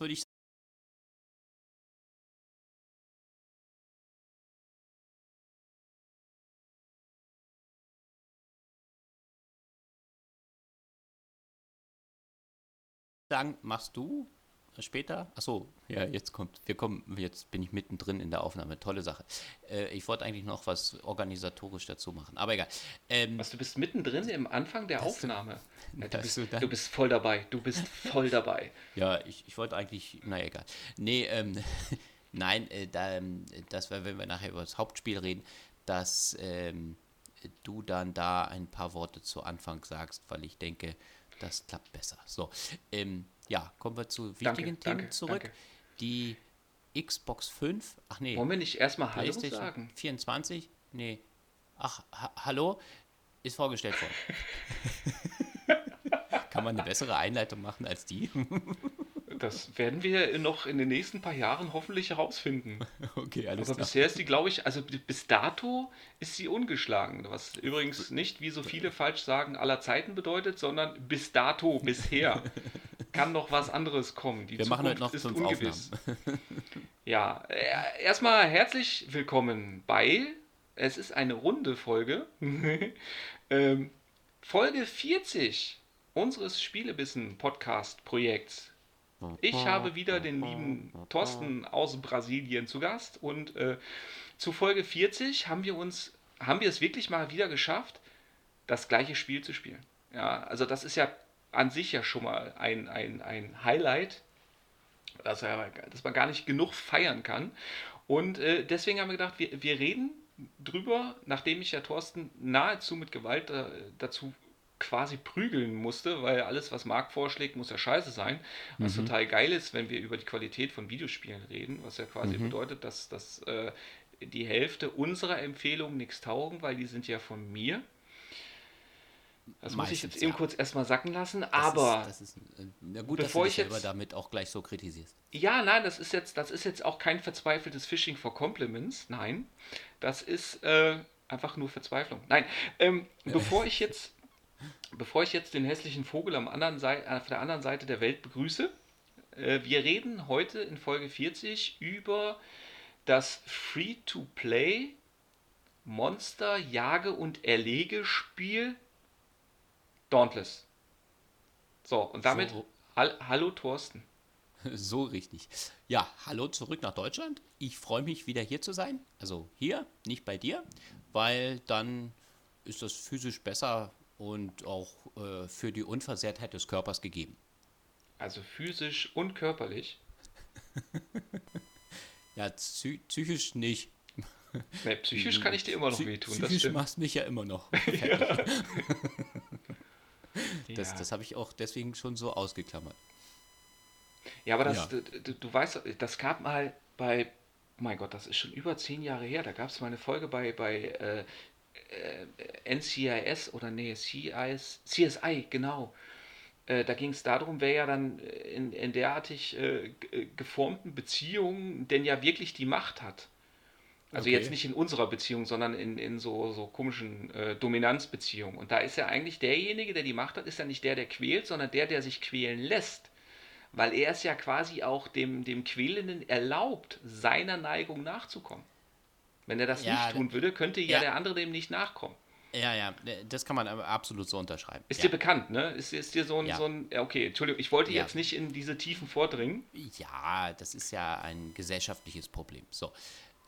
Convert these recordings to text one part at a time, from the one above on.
würde sagen, machst du später? Achso, ja, jetzt kommt, wir kommen, jetzt bin ich mittendrin in der Aufnahme. Tolle Sache. Äh, ich wollte eigentlich noch was organisatorisch dazu machen, aber egal. Ähm, was, du bist mittendrin im Anfang der Aufnahme? Du, ja, du, bist, du, du, bist, voll dabei, du bist voll dabei. ja, ich, ich wollte eigentlich, naja, egal. Nee, ähm, nein, äh, da, ähm, das wenn wir nachher über das Hauptspiel reden, dass ähm, du dann da ein paar Worte zu Anfang sagst, weil ich denke, das klappt besser. So, ähm, ja, kommen wir zu wichtigen danke, Themen danke, zurück. Danke. Die Xbox 5, ach nee. Wollen wir nicht erstmal Hallo sagen? 24, nee. Ach, ha hallo, ist vorgestellt worden. Kann man eine bessere Einleitung machen als die? Das werden wir noch in den nächsten paar Jahren hoffentlich herausfinden. Okay, alles Aber klar. bisher ist die, glaube ich, also bis dato ist sie ungeschlagen. Was übrigens nicht, wie so viele falsch sagen, aller Zeiten bedeutet, sondern bis dato, bisher. Kann noch was anderes kommen. Die wir Zukunft machen heute noch ist fünf ungewiss. ja, äh, erstmal herzlich willkommen bei, es ist eine runde Folge, ähm, Folge 40 unseres Spielebissen-Podcast-Projekts. Ich habe wieder den lieben Thorsten aus Brasilien zu Gast und äh, zu Folge 40 haben wir uns, haben wir es wirklich mal wieder geschafft, das gleiche Spiel zu spielen. Ja, also das ist ja an sich ja schon mal ein, ein, ein Highlight, dass, er, dass man gar nicht genug feiern kann. Und äh, deswegen haben wir gedacht, wir, wir reden drüber, nachdem ich ja Thorsten nahezu mit Gewalt äh, dazu quasi prügeln musste, weil alles, was Marc vorschlägt, muss ja scheiße sein. Was mhm. total geil ist, wenn wir über die Qualität von Videospielen reden, was ja quasi mhm. bedeutet, dass, dass äh, die Hälfte unserer Empfehlungen nichts taugen, weil die sind ja von mir. Das muss ich jetzt eben kurz erstmal sacken lassen, das aber ist, ist, äh, na gut, bevor dass du dich ich jetzt, damit auch gleich so kritisierst. Ja, nein, das ist jetzt, das ist jetzt auch kein verzweifeltes Phishing for Compliments, nein, das ist äh, einfach nur Verzweiflung. Nein, ähm, bevor ich jetzt Bevor ich jetzt den hässlichen Vogel am anderen auf der anderen Seite der Welt begrüße, äh, wir reden heute in Folge 40 über das Free-to-Play Monster Jage und Erlege Spiel Dauntless. So, und damit so. hallo Thorsten. So richtig. Ja, hallo zurück nach Deutschland. Ich freue mich wieder hier zu sein. Also hier, nicht bei dir, weil dann ist das physisch besser und auch äh, für die Unversehrtheit des Körpers gegeben. Also physisch und körperlich? ja, psychisch nicht. Nee, psychisch kann ich dir immer noch wehtun. Psychisch machst mich ja immer noch. ja. Das, ja. das habe ich auch deswegen schon so ausgeklammert. Ja, aber das, ja. Du, du, weißt, das gab mal bei, mein Gott, das ist schon über zehn Jahre her, da gab es mal eine Folge bei, bei äh, äh, NCIS oder nee, CIS, CSI, genau. Äh, da ging es darum, wer ja dann in, in derartig äh, geformten Beziehungen denn ja wirklich die Macht hat. Also okay. jetzt nicht in unserer Beziehung, sondern in, in so, so komischen äh, Dominanzbeziehungen. Und da ist ja eigentlich derjenige, der die Macht hat, ist ja nicht der, der quält, sondern der, der sich quälen lässt. Weil er es ja quasi auch dem, dem Quälenden erlaubt, seiner Neigung nachzukommen. Wenn er das ja, nicht tun würde, könnte ja, ja, der andere dem nicht nachkommen. Ja, ja, das kann man absolut so unterschreiben. Ist ja. dir bekannt, ne? Ist, ist dir so ein, so ein. Okay, Entschuldigung, ich wollte jetzt nicht in diese Tiefen vordringen. Ja, das ist ja ein gesellschaftliches Problem. So.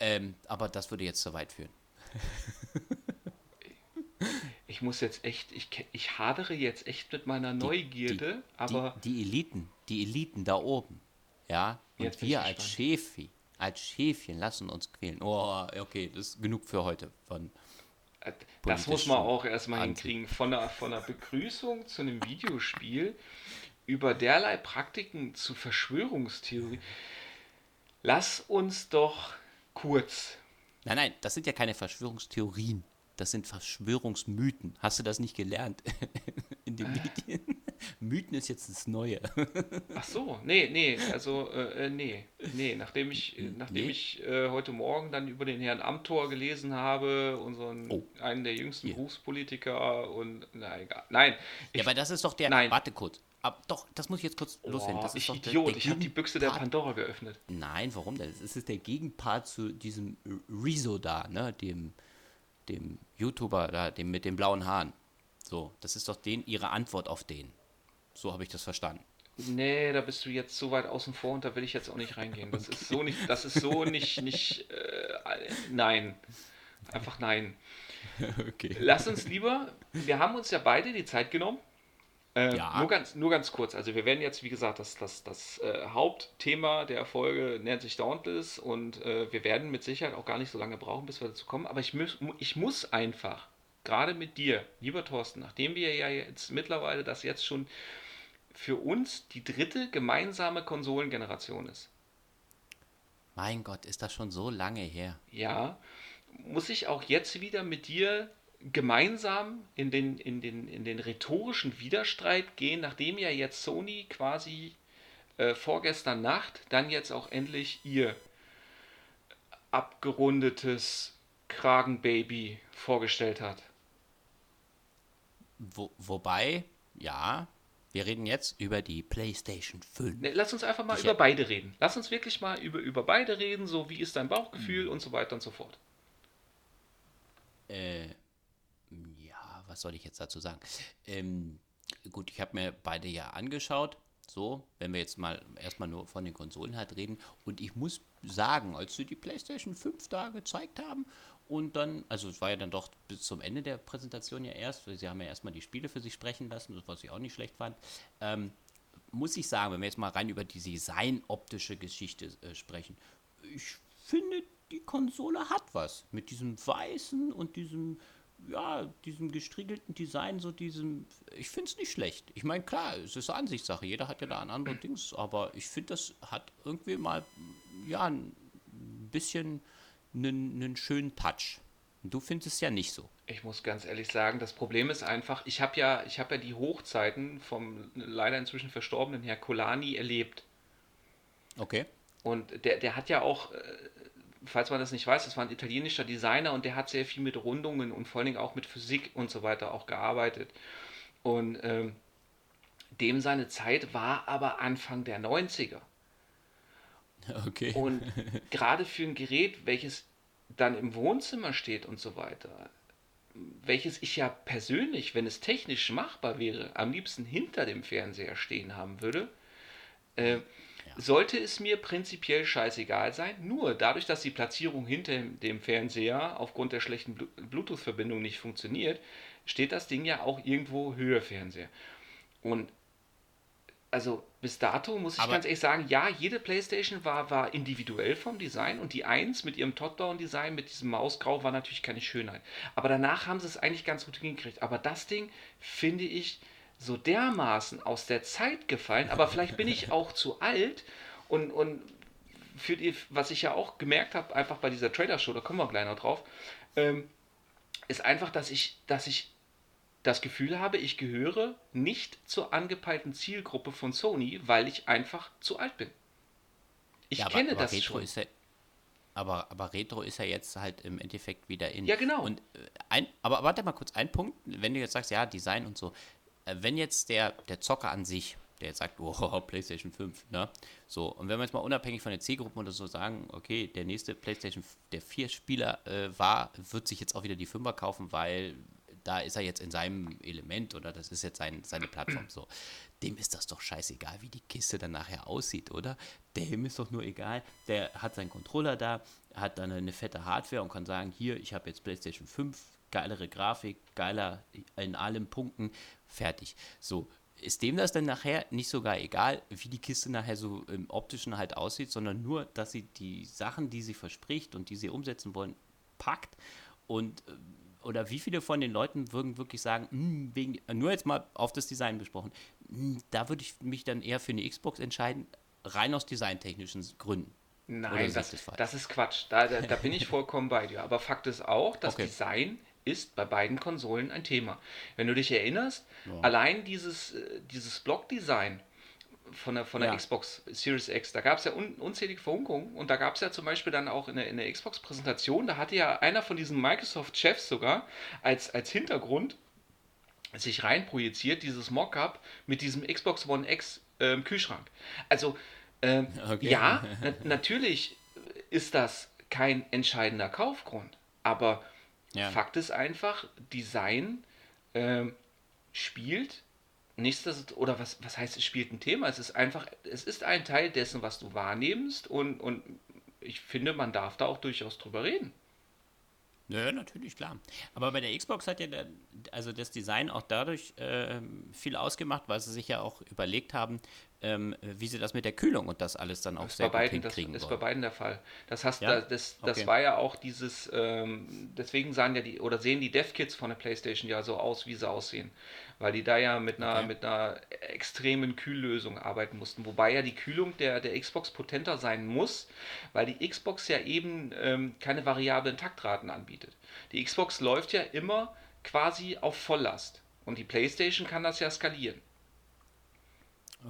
Ähm, aber das würde jetzt zu weit führen. ich muss jetzt echt, ich, ich hadere jetzt echt mit meiner Neugierde, die, aber. Die, die, Eliten, die Eliten da oben, ja, und wir als Chefi, als Schäfchen lassen uns quälen. Oh, okay, das ist genug für heute von. Äh, das muss man auch erstmal hinkriegen. Von der, von der Begrüßung zu einem Videospiel über derlei Praktiken zu Verschwörungstheorie. Lass uns doch kurz. Nein, nein, das sind ja keine Verschwörungstheorien. Das sind Verschwörungsmythen. Hast du das nicht gelernt in den Medien? Mythen ist jetzt das Neue. Ach so, nee, nee, also äh, äh nee, nee, nachdem ich, nachdem nee. ich äh, heute Morgen dann über den Herrn Amthor gelesen habe, unseren oh. einen der jüngsten Hier. Berufspolitiker und na egal. Nein. Ich, ja, aber das ist doch der. Nein. Warte kurz. Aber doch, das muss ich jetzt kurz loswerden. Das ist ich doch der- Idiot, der ich habe die Büchse der Pandora geöffnet. Nein, warum denn? Es ist der Gegenpart zu diesem Rezo da, ne? Dem, dem YouTuber da, dem mit den blauen Haaren. So, das ist doch den, ihre Antwort auf den. So habe ich das verstanden. Nee, da bist du jetzt so weit außen vor und da will ich jetzt auch nicht reingehen. Das ist so nicht, das ist so nicht, nicht, äh, nein. Einfach nein. okay. Lass uns lieber, wir haben uns ja beide die Zeit genommen. Äh, Ja. nur, ganz, nur ganz kurz. Also wir werden jetzt, wie gesagt, das, das, das äh, Hauptthema der Folge nennt sich Dauntless und äh, wir werden mit Sicherheit auch gar nicht so lange brauchen, bis wir dazu kommen. Aber ich, muss, ich muss einfach, gerade mit dir, lieber Thorsten, nachdem wir ja jetzt mittlerweile das jetzt schon für uns die dritte gemeinsame Konsolengeneration ist. Mein Gott, ist das schon so lange her. Ja, muss ich auch jetzt wieder mit dir gemeinsam in den, in den, in den rhetorischen Widerstreit gehen, nachdem ja jetzt Sony quasi äh, vorgestern Nacht dann jetzt auch endlich ihr abgerundetes Kragenbaby vorgestellt hat. Wo, wobei, ja, wir reden jetzt über die PlayStation 5. Ne, lass uns einfach mal Ich- über beide reden. Lass uns wirklich mal über, über beide reden, so wie ist dein Bauchgefühl und so weiter und so fort. Äh, was soll ich jetzt dazu sagen? Ähm, gut, ich habe mir beide ja angeschaut. So, wenn wir jetzt mal erstmal nur von den Konsolen halt reden. Und ich muss sagen, als sie die PlayStation 5 da gezeigt haben und dann, also es war ja dann doch bis zum Ende der Präsentation ja erst, weil sie haben ja erstmal die Spiele für sich sprechen lassen, was ich auch nicht schlecht fand. Ähm, muss ich sagen, wenn wir jetzt mal rein über die design-optische Geschichte äh, sprechen, ich finde, die Konsole hat was. Mit diesem weißen und diesem, ja, diesem gestriegelten Design, so diesem, ich finde es nicht schlecht. Ich meine, klar, es ist eine Ansichtssache, jeder hat ja da ein anderes Dings, aber ich finde, das hat irgendwie mal, ja, ein bisschen einen, einen schönen Touch. Und du findest es ja nicht so. Ich muss ganz ehrlich sagen, das Problem ist einfach, ich habe ja, ich habe ja die Hochzeiten vom leider inzwischen verstorbenen Herr Kolani erlebt. Okay. Und der, der hat ja auch, äh, falls man das nicht weiß, das war ein italienischer Designer und der hat sehr viel mit Rundungen und vor allen Dingen auch mit Physik und so weiter auch gearbeitet. Und ähm, dem seine Zeit war aber Anfang der 90er. Okay. Und gerade für ein Gerät, welches dann im Wohnzimmer steht und so weiter, welches ich ja persönlich, wenn es technisch machbar wäre, am liebsten hinter dem Fernseher stehen haben würde, äh, sollte es mir prinzipiell scheißegal sein. Nur dadurch, dass die Platzierung hinter dem Fernseher aufgrund der schlechten Blu- Bluetooth-Verbindung nicht funktioniert, steht das Ding ja auch irgendwo höher Fernseher. Und also bis dato muss ich Aber- ganz ehrlich sagen, ja, jede Playstation war, war individuell vom Design und die 1 mit ihrem Top-Down-Design, mit diesem Mausgrau, war natürlich keine Schönheit. Aber danach haben sie es eigentlich ganz gut hingekriegt. Aber das Ding finde ich so dermaßen aus der Zeit gefallen, aber vielleicht bin ich auch zu alt und, und für die, was ich ja auch gemerkt habe, einfach bei dieser Trailer-Show, da kommen wir gleich noch drauf, ähm, ist einfach, dass ich, dass ich das Gefühl habe, ich gehöre nicht zur angepeilten Zielgruppe von Sony, weil ich einfach zu alt bin. Ich Ja, aber, kenne aber das Retro schon. Ist ja, aber, aber Retro ist ja jetzt halt im Endeffekt wieder in. Ja, genau. Und äh, ein, aber warte mal kurz, ein Punkt, wenn du jetzt sagst, ja, Design und so, wenn jetzt der, der Zocker an sich, der jetzt sagt, oh, PlayStation 5, ne? So, und wenn wir jetzt mal unabhängig von der Zielgruppe oder so sagen, okay, der nächste PlayStation, der vier Spieler äh, war, wird sich jetzt auch wieder die Fünfer kaufen, weil da ist er jetzt in seinem Element oder das ist jetzt sein, seine Plattform so. Dem ist das doch scheißegal, wie die Kiste dann nachher aussieht, oder? Dem ist doch nur egal. Der hat seinen Controller da, hat dann eine fette Hardware und kann sagen, hier, ich habe jetzt PlayStation 5, geilere Grafik, geiler in allen Punkten, fertig. So, ist dem das dann nachher nicht sogar egal, wie die Kiste nachher so im optischen halt aussieht, sondern nur, dass sie die Sachen, die sie verspricht und die sie umsetzen wollen, packt und äh, oder wie viele von den Leuten würden wirklich sagen, "Hm, wegen, nur jetzt mal auf das Design besprochen, hm, da würde ich mich dann eher für eine Xbox entscheiden, rein aus designtechnischen Gründen. Nein, das, das das ist Quatsch. Da, da, da bin ich vollkommen bei dir. Aber Fakt ist auch, das Okay. Design ist bei beiden Konsolen ein Thema. Wenn du dich erinnerst, Ja. allein dieses, äh, dieses Blockdesign von der, von der Ja. Xbox Series X, da gab es ja un, unzählige Verunkerungen und da gab es ja zum Beispiel dann auch in der, in der Xbox-Präsentation, da hatte ja einer von diesen Microsoft-Chefs sogar als, als Hintergrund sich reinprojiziert, dieses Mockup mit diesem Xbox One X äh, Kühlschrank. Also, äh, okay. ja, na natürlich ist das kein entscheidender Kaufgrund, aber ja. Fakt ist einfach, Design äh, spielt nichtsdestotrotz, oder was, was heißt, es spielt ein Thema? Es ist einfach, es ist ein Teil dessen, was du wahrnimmst und, und ich finde, man darf da auch durchaus drüber reden. Ja, natürlich, klar. Aber bei der Xbox hat ja der, also das Design auch dadurch äh, viel ausgemacht, weil sie sich ja auch überlegt haben, ähm, wie sie das mit der Kühlung und das alles dann auch das sehr gut beiden, hinkriegen Das ist bei beiden der Fall. Das, heißt, ja? das, das okay. war ja auch dieses, ähm, deswegen sahen ja die, oder sehen die Dev-Kits von der Playstation ja so aus, wie sie aussehen. Weil die da ja mit einer, okay. mit einer extremen Kühllösung arbeiten mussten. Wobei ja die Kühlung der, der Xbox potenter sein muss, weil die Xbox ja eben ähm, keine variablen Taktraten anbietet. Die Xbox läuft ja immer quasi auf Volllast. Und die Playstation kann das ja skalieren.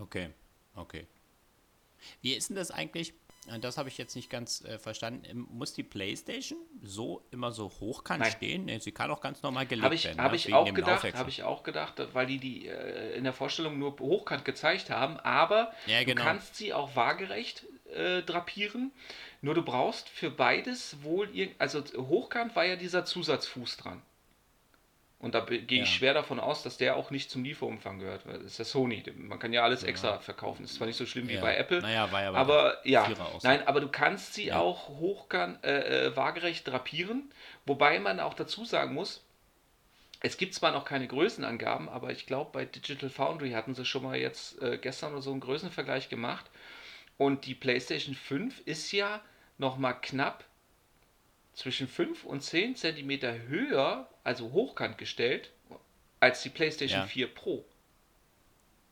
Okay. Okay. Wie ist denn das eigentlich? Äh, das habe ich jetzt nicht ganz äh, verstanden. Ähm, muss die PlayStation so immer so hochkant Nein. stehen? Nee, sie kann auch ganz normal gelegt hab ich, werden. Habe ne? ich, auch gedacht, habe ich auch gedacht, weil die die äh, in der Vorstellung nur hochkant gezeigt haben. Aber ja, genau. du kannst sie auch waagerecht äh, drapieren. Nur du brauchst für beides wohl, also hochkant war ja dieser Zusatzfuß dran. Und da gehe ich ja. schwer davon aus, dass der auch nicht zum Lieferumfang gehört. Das ist ja Sony. Man kann ja alles extra verkaufen. Das ist zwar nicht so schlimm wie ja. bei Apple. Naja, war ja aber ja. Nein, aber du kannst sie ja. auch hochkant, äh, äh, waagerecht drapieren. Wobei man auch dazu sagen muss, es gibt zwar noch keine Größenangaben, aber ich glaube, bei Digital Foundry hatten sie schon mal jetzt äh, gestern oder so einen Größenvergleich gemacht. Und die PlayStation 5 ist ja noch mal knapp zwischen 5 und 10 cm höher, also hochkant gestellt, als die PlayStation ja. 4 Pro.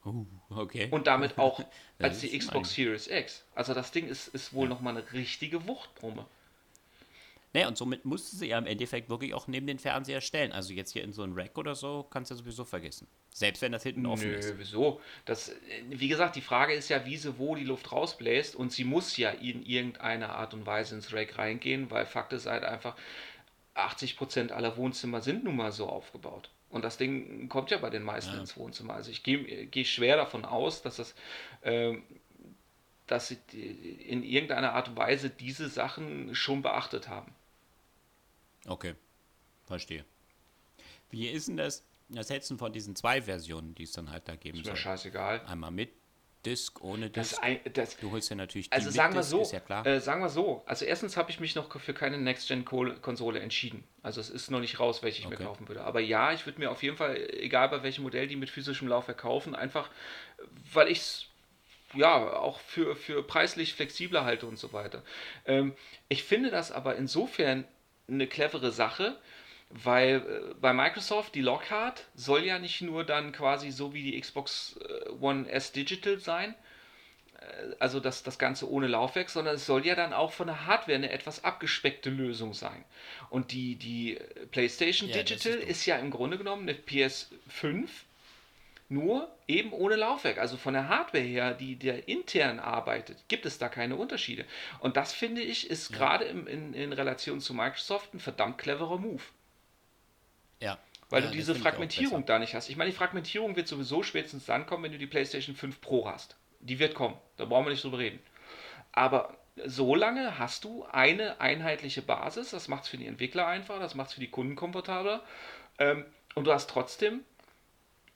Uh, okay. Und damit auch als die Xbox Series X. Also das Ding ist, ist wohl ja. nochmal eine richtige Wuchtbrumme. Naja, und somit musste sie ja im Endeffekt wirklich auch neben den Fernseher stellen. Also jetzt hier in so ein Rack oder so, kannst du ja sowieso vergessen. Selbst wenn das hinten offen Nö, ist. wieso? Das, wie gesagt, die Frage ist ja, wie sie wo die Luft rausbläst und sie muss ja in irgendeiner Art und Weise ins Rack reingehen, weil Fakt ist halt einfach, 80% aller Wohnzimmer sind nun mal so aufgebaut. Und das Ding kommt ja bei den meisten ja. ins Wohnzimmer. Also ich gehe geh schwer davon aus, dass das äh, dass sie in irgendeiner Art und Weise diese Sachen schon beachtet haben. Okay, verstehe. Wie ist denn das? Das du von diesen zwei Versionen, die es dann halt da geben ist soll? Ist mir scheißegal. Einmal mit Disc, ohne Disc. Das, das, du holst ja natürlich die also sagen wir so, ja äh, sagen wir so, also erstens habe ich mich noch für keine Next-Gen-Konsole entschieden. Also es ist noch nicht raus, welche ich okay. mir kaufen würde. Aber ja, ich würde mir auf jeden Fall, egal bei welchem Modell die mit physischem Laufwerk kaufen, einfach, weil ich es ja, auch für, für preislich flexibler halte und so weiter. Ähm, ich finde das aber insofern eine clevere Sache, weil äh, bei Microsoft die Lockhart soll ja nicht nur dann quasi so wie die Xbox äh, One S Digital sein, äh, also das, das Ganze ohne Laufwerk, sondern es soll ja dann auch von der Hardware eine etwas abgespeckte Lösung sein. Und die, die PlayStation ja, Digital ist, ist, ja im Grunde genommen eine PS5 nur eben ohne Laufwerk. Also von der Hardware her, die der intern arbeitet, gibt es da keine Unterschiede. Und das finde ich ist ja. gerade in, in Relation zu Microsoft ein verdammt cleverer Move. Ja. Weil ja, du diese Fragmentierung da nicht hast. Ich meine, die Fragmentierung wird sowieso spätestens dann kommen, wenn du die PlayStation 5 Pro hast. Die wird kommen. Da brauchen wir nicht drüber reden. Aber so lange hast du eine einheitliche Basis. Das macht es für die Entwickler einfacher, das macht es für die Kunden komfortabler. Ähm, und du hast trotzdem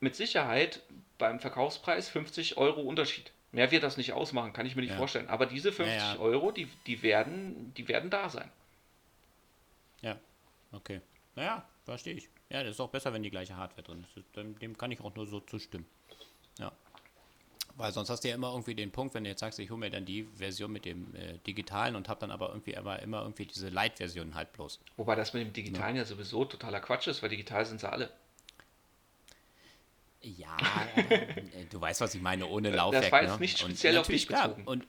mit Sicherheit beim Verkaufspreis 50 Euro Unterschied. Mehr wird das nicht ausmachen, kann ich mir nicht ja. vorstellen. Aber diese 50 ja, ja. Euro, die, die, werden, die werden da sein. Ja, okay. Naja, verstehe ich. Ja, das ist auch besser, wenn die gleiche Hardware drin ist. Dem kann ich auch nur so zustimmen. Ja. Weil sonst hast du ja immer irgendwie den Punkt, wenn du jetzt sagst, ich hole mir dann die Version mit dem äh, digitalen und habe dann aber irgendwie immer, immer irgendwie diese Light-Version halt bloß. Wobei das mit dem digitalen ja. ja sowieso totaler Quatsch ist, weil digital sind sie alle. Ja, äh, du weißt, was ich meine, ohne Laufwerk. Das war jetzt ne? nicht speziell auf dich bezogen. Klar, und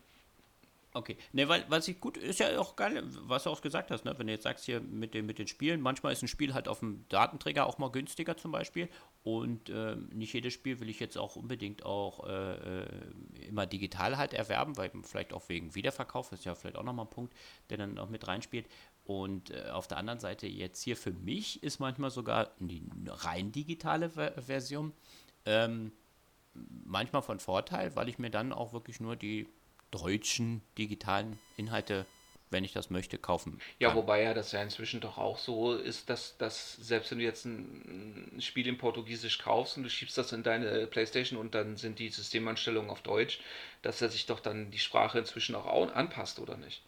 Okay. Ne, weil was ich gut ist ja auch geil, was du auch gesagt hast, ne? Wenn du jetzt sagst hier mit den, mit den Spielen, manchmal ist ein Spiel halt auf dem Datenträger auch mal günstiger zum Beispiel. Und äh, nicht jedes Spiel will ich jetzt auch unbedingt auch äh, äh, immer digital halt erwerben, weil vielleicht auch wegen Wiederverkauf ist ja vielleicht auch nochmal ein Punkt, der dann auch mit reinspielt. Und äh, auf der anderen Seite jetzt hier für mich ist manchmal sogar die rein digitale Ver Version ähm, manchmal von Vorteil, weil ich mir dann auch wirklich nur die deutschen digitalen Inhalte wenn ich das möchte, kaufen. Kann. Ja, wobei ja das ja inzwischen doch auch so ist, dass, dass selbst wenn du jetzt ein, Spiel in Portugiesisch kaufst und du schiebst das in deine Playstation und dann sind die Systemanstellungen auf Deutsch, dass er sich doch dann die Sprache inzwischen auch anpasst, oder nicht?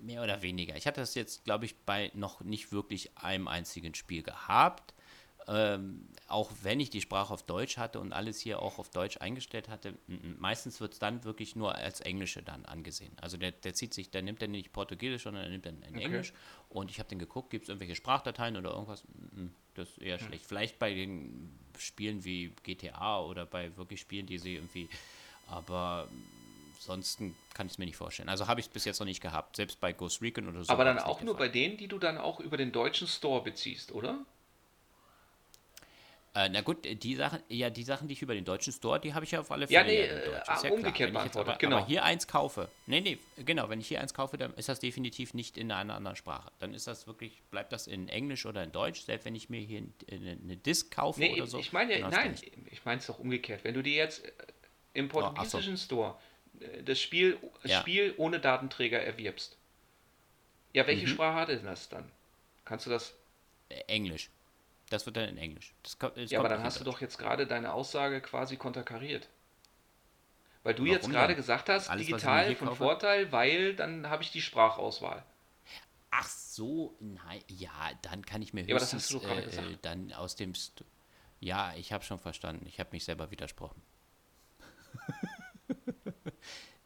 Mehr oder weniger. Ich hatte das jetzt, glaube ich, bei noch nicht wirklich einem einzigen Spiel gehabt ähm, auch wenn ich die Sprache auf Deutsch hatte und alles hier auch auf Deutsch eingestellt hatte, meistens wird es dann wirklich nur als Englische dann angesehen. Also der, der zieht sich, der nimmt dann nicht Portugiesisch, sondern er nimmt dann in okay. Englisch. Und ich habe dann geguckt, gibt es irgendwelche Sprachdateien oder irgendwas? Das ist eher schlecht. Vielleicht bei den Spielen wie GTA oder bei wirklich Spielen, die sie irgendwie, aber ansonsten kann ich es mir nicht vorstellen. Also habe ich es bis jetzt noch nicht gehabt, selbst bei Ghost Recon oder so. Aber dann auch nur bei denen, die du dann auch über den deutschen Store beziehst, oder? Äh, na gut, die Sachen, ja, die Sachen, die ich über den deutschen Store, die habe ich ja auf alle Fälle. Ja, nee, äh, ja umgekehrt beantwortet, aber, genau. Aber hier eins kaufe, nee, nee, genau, wenn ich hier eins kaufe, dann ist das definitiv nicht in einer anderen Sprache. Dann ist das wirklich, bleibt das in Englisch oder in Deutsch, selbst wenn ich mir hier eine, eine Disk kaufe nee, oder so. Ich meine, nein, ich meine es doch umgekehrt. Wenn du dir jetzt äh, im portugiesischen oh, so. Store äh, das Spiel, ja. Spiel ohne Datenträger erwirbst, ja, welche mhm. Sprache hat denn das dann? Kannst du das? Englisch. Das wird dann in Englisch. Das das ja, aber dann hast du doch jetzt gerade deine Aussage quasi konterkariert. Weil du Warum jetzt gerade gesagt hast, Alles, digital von kaufe? Vorteil, weil dann habe ich die Sprachauswahl. Ach so, nein, ja, dann kann ich mir höchstens, ja, aber das hast du doch gerade äh, gesagt. dann aus dem St Ja, ich habe schon verstanden. Ich habe mich selber widersprochen.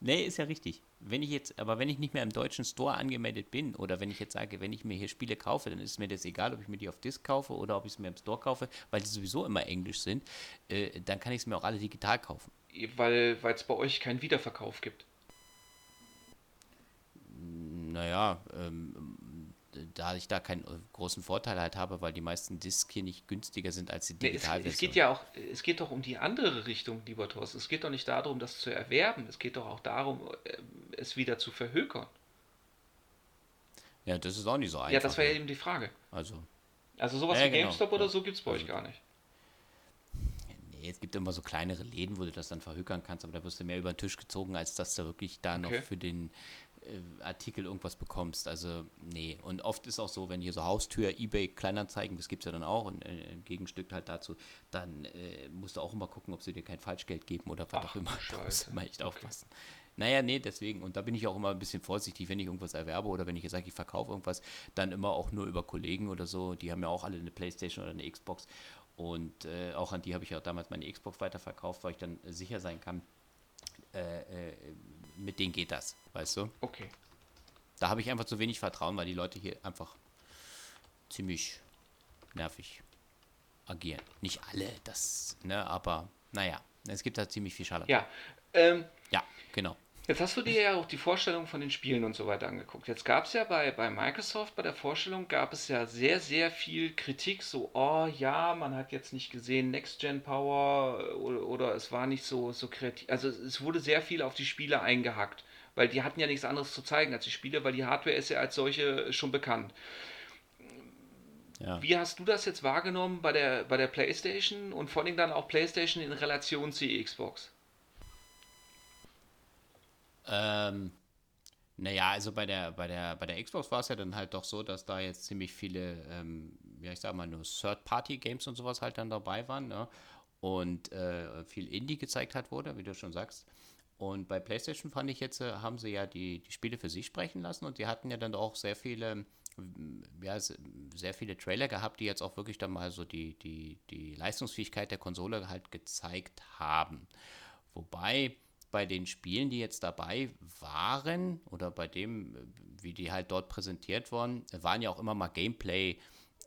Nee, ist ja richtig. Wenn ich jetzt, aber wenn ich nicht mehr im deutschen Store angemeldet bin oder wenn ich jetzt sage, wenn ich mir hier Spiele kaufe, dann ist mir das egal, ob ich mir die auf Disc kaufe oder ob ich es mir im Store kaufe, weil die sowieso immer Englisch sind, äh, dann kann ich es mir auch alle digital kaufen. Weil es bei euch keinen Wiederverkauf gibt. Naja, ähm, da ich da keinen äh, großen Vorteil halt habe, weil die meisten Discs hier nicht günstiger sind als die Digitalversion. Nee, es, es, geht ja auch, es geht doch um die andere Richtung, lieber Thorsten. Es geht doch nicht darum, das zu erwerben. Es geht doch auch darum, äh, es wieder zu verhökern. Ja, das ist auch nicht so einfach. Ja, das wäre ja eben die Frage. Also, also sowas ja, wie genau. GameStop oder so gibt es bei also, euch gar nicht. Nee, es gibt immer so kleinere Läden, wo du das dann verhökern kannst, aber da wirst du mehr über den Tisch gezogen, als dass du wirklich da okay. noch für den Artikel irgendwas bekommst. Also, nee. Und oft ist auch so, wenn hier so Haustür, Ebay, Kleinanzeigen, das gibt es ja dann auch, ein, ein Gegenstück halt dazu, dann äh, musst du auch immer gucken, ob sie dir kein Falschgeld geben oder was auch immer. Da musst du immer echt aufpassen. Okay. Naja, nee, deswegen, und da bin ich auch immer ein bisschen vorsichtig, wenn ich irgendwas erwerbe oder wenn ich sage, ich verkaufe irgendwas, dann immer auch nur über Kollegen oder so. Die haben ja auch alle eine Playstation oder eine Xbox. Und äh, auch an die habe ich ja damals meine Xbox weiterverkauft, weil ich dann sicher sein kann, äh, äh, mit denen geht das, weißt du? Okay. Da habe ich einfach zu wenig Vertrauen, weil die Leute hier einfach ziemlich nervig agieren. Nicht alle, das, ne, aber naja, es gibt da ziemlich viel Schade. Ja, ähm, ja, genau. Jetzt hast du dir ja auch die Vorstellung von den Spielen und so weiter angeguckt. Jetzt gab es ja bei, bei Microsoft, bei der Vorstellung gab es ja sehr, sehr viel Kritik, so, oh ja, man hat jetzt nicht gesehen Next-Gen-Power oder, oder, es war nicht so, so kreativ. Also es wurde sehr viel auf die Spiele eingehackt, weil die hatten ja nichts anderes zu zeigen als die Spiele, weil die Hardware ist ja als solche schon bekannt. Ja. Wie hast du das jetzt wahrgenommen bei der, bei der PlayStation und vor allem dann auch PlayStation in Relation zu Xbox? Ähm, naja, also bei der, bei der, bei der Xbox war es ja dann halt doch so, dass da jetzt ziemlich viele, ähm, ja ich sag mal, nur Third-Party-Games und sowas halt dann dabei waren, ne? Und äh, viel Indie gezeigt hat wurde, wie du schon sagst. Und bei PlayStation fand ich jetzt, äh, haben sie ja die, die Spiele für sich sprechen lassen und die hatten ja dann auch sehr viele, ja, sehr viele Trailer gehabt, die jetzt auch wirklich dann mal so die, die, die Leistungsfähigkeit der Konsole halt gezeigt haben. Wobei bei den Spielen, die jetzt dabei waren, oder bei dem, wie die halt dort präsentiert wurden, waren ja auch immer mal Gameplay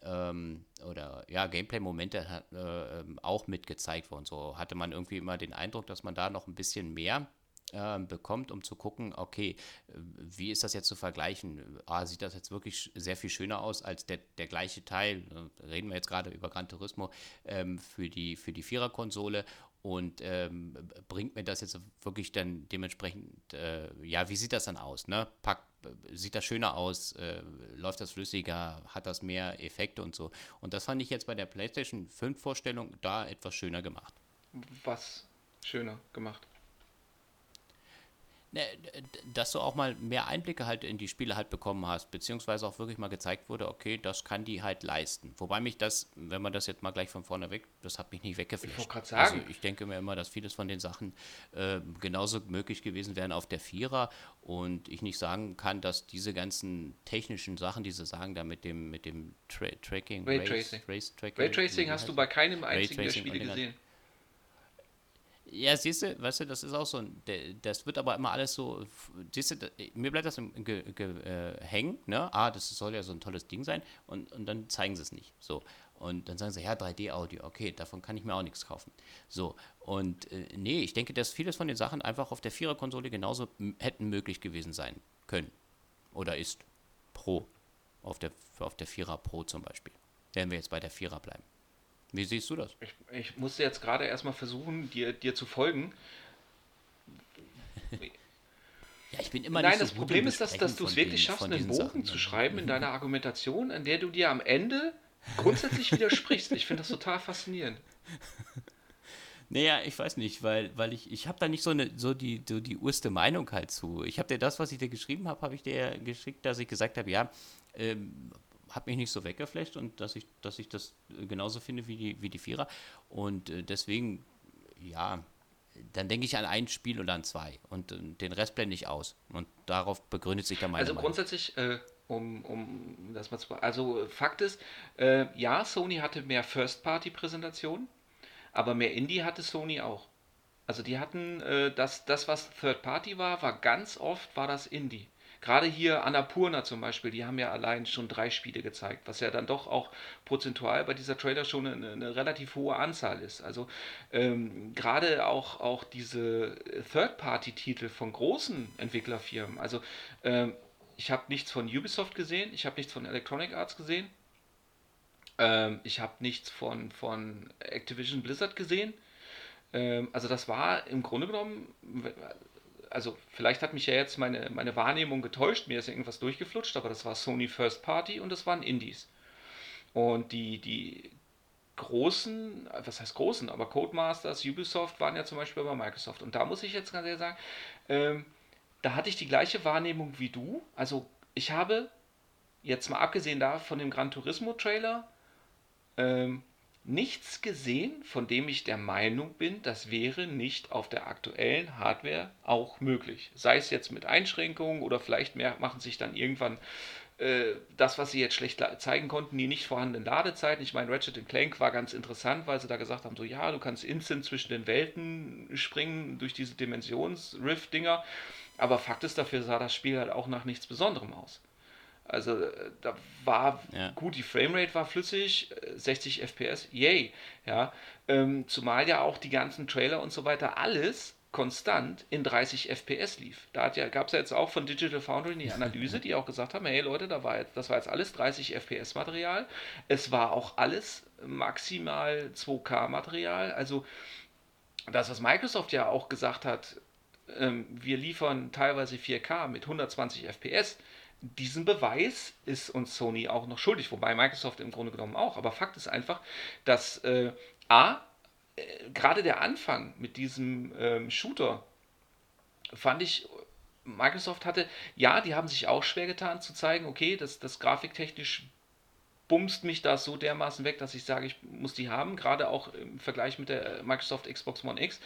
ähm, oder ja, Gameplay-Momente äh, ähm, auch mitgezeigt worden. So hatte man irgendwie immer den Eindruck, dass man da noch ein bisschen mehr äh, bekommt, um zu gucken, okay, wie ist das jetzt zu vergleichen? Ah, sieht das jetzt wirklich sehr viel schöner aus als der, der gleiche Teil, äh, reden wir jetzt gerade über Gran Turismo, ähm, für die, für die Vierer-Konsole und ähm, bringt mir das jetzt wirklich dann dementsprechend, äh, ja, wie sieht das dann aus? Ne? Pack, sieht das schöner aus? Äh, läuft das flüssiger? Hat das mehr Effekte und so? Und das fand ich jetzt bei der PlayStation 5 Vorstellung da etwas schöner gemacht. Was schöner gemacht? Ne, dass du auch mal mehr Einblicke halt in die Spiele halt bekommen hast, beziehungsweise auch wirklich mal gezeigt wurde, okay, das kann die halt leisten. Wobei mich das, wenn man das jetzt mal gleich von vorne weg, das hat mich nicht weggeflasht. Ich wollte gerade sagen. Also ich denke mir immer, dass vieles von den Sachen äh, genauso möglich gewesen wären auf der Vierer und ich nicht sagen kann, dass diese ganzen technischen Sachen, die sie sagen, da mit dem, mit dem Tra Tracking, Raytracing Race, Race Raytracing hast du bei keinem einzigen der Spiele gesehen. Ja, siehst du, weißt du, das ist auch so, das wird aber immer alles so, siehst du, mir bleibt das ge, ge, äh, hängen, ne? Ah, das soll ja so ein tolles Ding sein und, und dann zeigen sie es nicht. So. Und dann sagen sie, ja, 3D-Audio, okay, davon kann ich mir auch nichts kaufen. So, und äh, nee, ich denke, dass vieles von den Sachen einfach auf der Vierer-Konsole genauso hätten möglich gewesen sein können. Oder ist Pro. Auf der, auf der Vierer Pro zum Beispiel. Werden wir jetzt bei der Vierer bleiben. Wie siehst du das? Ich, ich musste jetzt gerade erstmal versuchen, dir, dir zu folgen. Ja, ich bin immer Nein, das Problem ist, dass, dass du es wirklich schaffst, einen Bogen Sachen. zu schreiben in deiner Argumentation, in der du dir am Ende grundsätzlich widersprichst. Ich finde das total faszinierend. Naja, ich weiß nicht, weil, weil ich, ich habe da nicht so, eine, so, die, so die urste Meinung halt zu. Ich habe dir das, was ich dir geschrieben habe, habe ich dir geschickt, dass ich gesagt habe, ja, ähm, hat mich nicht so weggeflecht und dass ich, dass ich das genauso finde wie die, wie die Vierer. Und äh, deswegen, ja, dann denke ich an ein Spiel oder an zwei und äh, den Rest blende ich aus. Und darauf begründet sich dann meine Also Meinung. grundsätzlich, äh, um, um das mal zu. Also Fakt ist, äh, ja, Sony hatte mehr First-Party-Präsentationen, aber mehr Indie hatte Sony auch. Also die hatten äh, das, das, was Third-Party war, war ganz oft war das Indie. Gerade hier Annapurna zum Beispiel, die haben ja allein schon drei Spiele gezeigt, was ja dann doch auch prozentual bei dieser Trailer schon eine, eine relativ hohe Anzahl ist. Also ähm, gerade auch, auch diese Third-Party-Titel von großen Entwicklerfirmen. Also ähm, ich habe nichts von Ubisoft gesehen, ich habe nichts von Electronic Arts gesehen, ähm, ich habe nichts von, von Activision Blizzard gesehen. Ähm, also das war im Grunde genommen also vielleicht hat mich ja jetzt meine, meine Wahrnehmung getäuscht, mir ist irgendwas durchgeflutscht, aber das war Sony First Party und das waren Indies. Und die, die großen, was heißt großen, aber Codemasters, Ubisoft waren ja zum Beispiel bei Microsoft. Und da muss ich jetzt ganz ehrlich sagen, ähm, da hatte ich die gleiche Wahrnehmung wie du. Also ich habe jetzt mal abgesehen da von dem Gran Turismo Trailer ähm, nichts gesehen, von dem ich der Meinung bin, das wäre nicht auf der aktuellen Hardware auch möglich. Sei es jetzt mit Einschränkungen oder vielleicht mehr machen sich dann irgendwann äh, das, was sie jetzt schlecht zeigen konnten, die nicht vorhandenen Ladezeiten. Ich meine, Ratchet Clank war ganz interessant, weil sie da gesagt haben, so ja, du kannst instant zwischen den Welten springen durch diese Dimensions-Rift-Dinger. Aber Fakt ist, dafür sah das Spiel halt auch nach nichts Besonderem aus. Also äh, da war ja. gut, die Framerate war flüssig, 60 äh, FPS, yay. Ja, ähm, zumal ja auch die ganzen Trailer und so weiter alles konstant in 30 FPS lief. Da ja, gab es ja jetzt auch von Digital Foundry die Analyse, die auch gesagt haben, hey Leute, da war jetzt, das war jetzt alles 30 FPS Material. Es war auch alles maximal 2K Material. Also das, was Microsoft ja auch gesagt hat, ähm, wir liefern teilweise 4K mit 120 FPS diesen Beweis ist uns Sony auch noch schuldig, wobei Microsoft im Grunde genommen auch. Aber Fakt ist einfach, dass äh, A, äh, gerade der Anfang mit diesem ähm, Shooter fand ich, Microsoft hatte, ja, die haben sich auch schwer getan zu zeigen, okay, das, das grafiktechnisch bumst mich das so dermaßen weg, dass ich sage, ich muss die haben, gerade auch im Vergleich mit der Microsoft Xbox One X.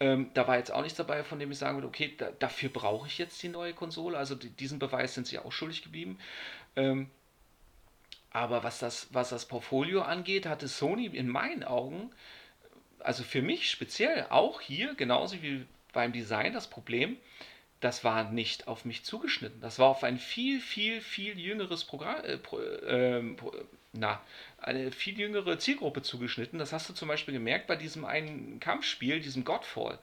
Ähm, da war jetzt auch nichts dabei, von dem ich sagen würde, okay, da, dafür brauche ich jetzt die neue Konsole. Also die, diesen Beweis sind sie auch schuldig geblieben. Ähm, aber was das, was das Portfolio angeht, hatte Sony in meinen Augen, also für mich speziell, auch hier, genauso wie beim Design, das Problem, das war nicht auf mich zugeschnitten. Das war auf ein viel, viel, viel jüngeres Programm, äh, äh, na, eine viel jüngere Zielgruppe zugeschnitten. Das hast du zum Beispiel gemerkt bei diesem einen Kampfspiel, diesem Godfall.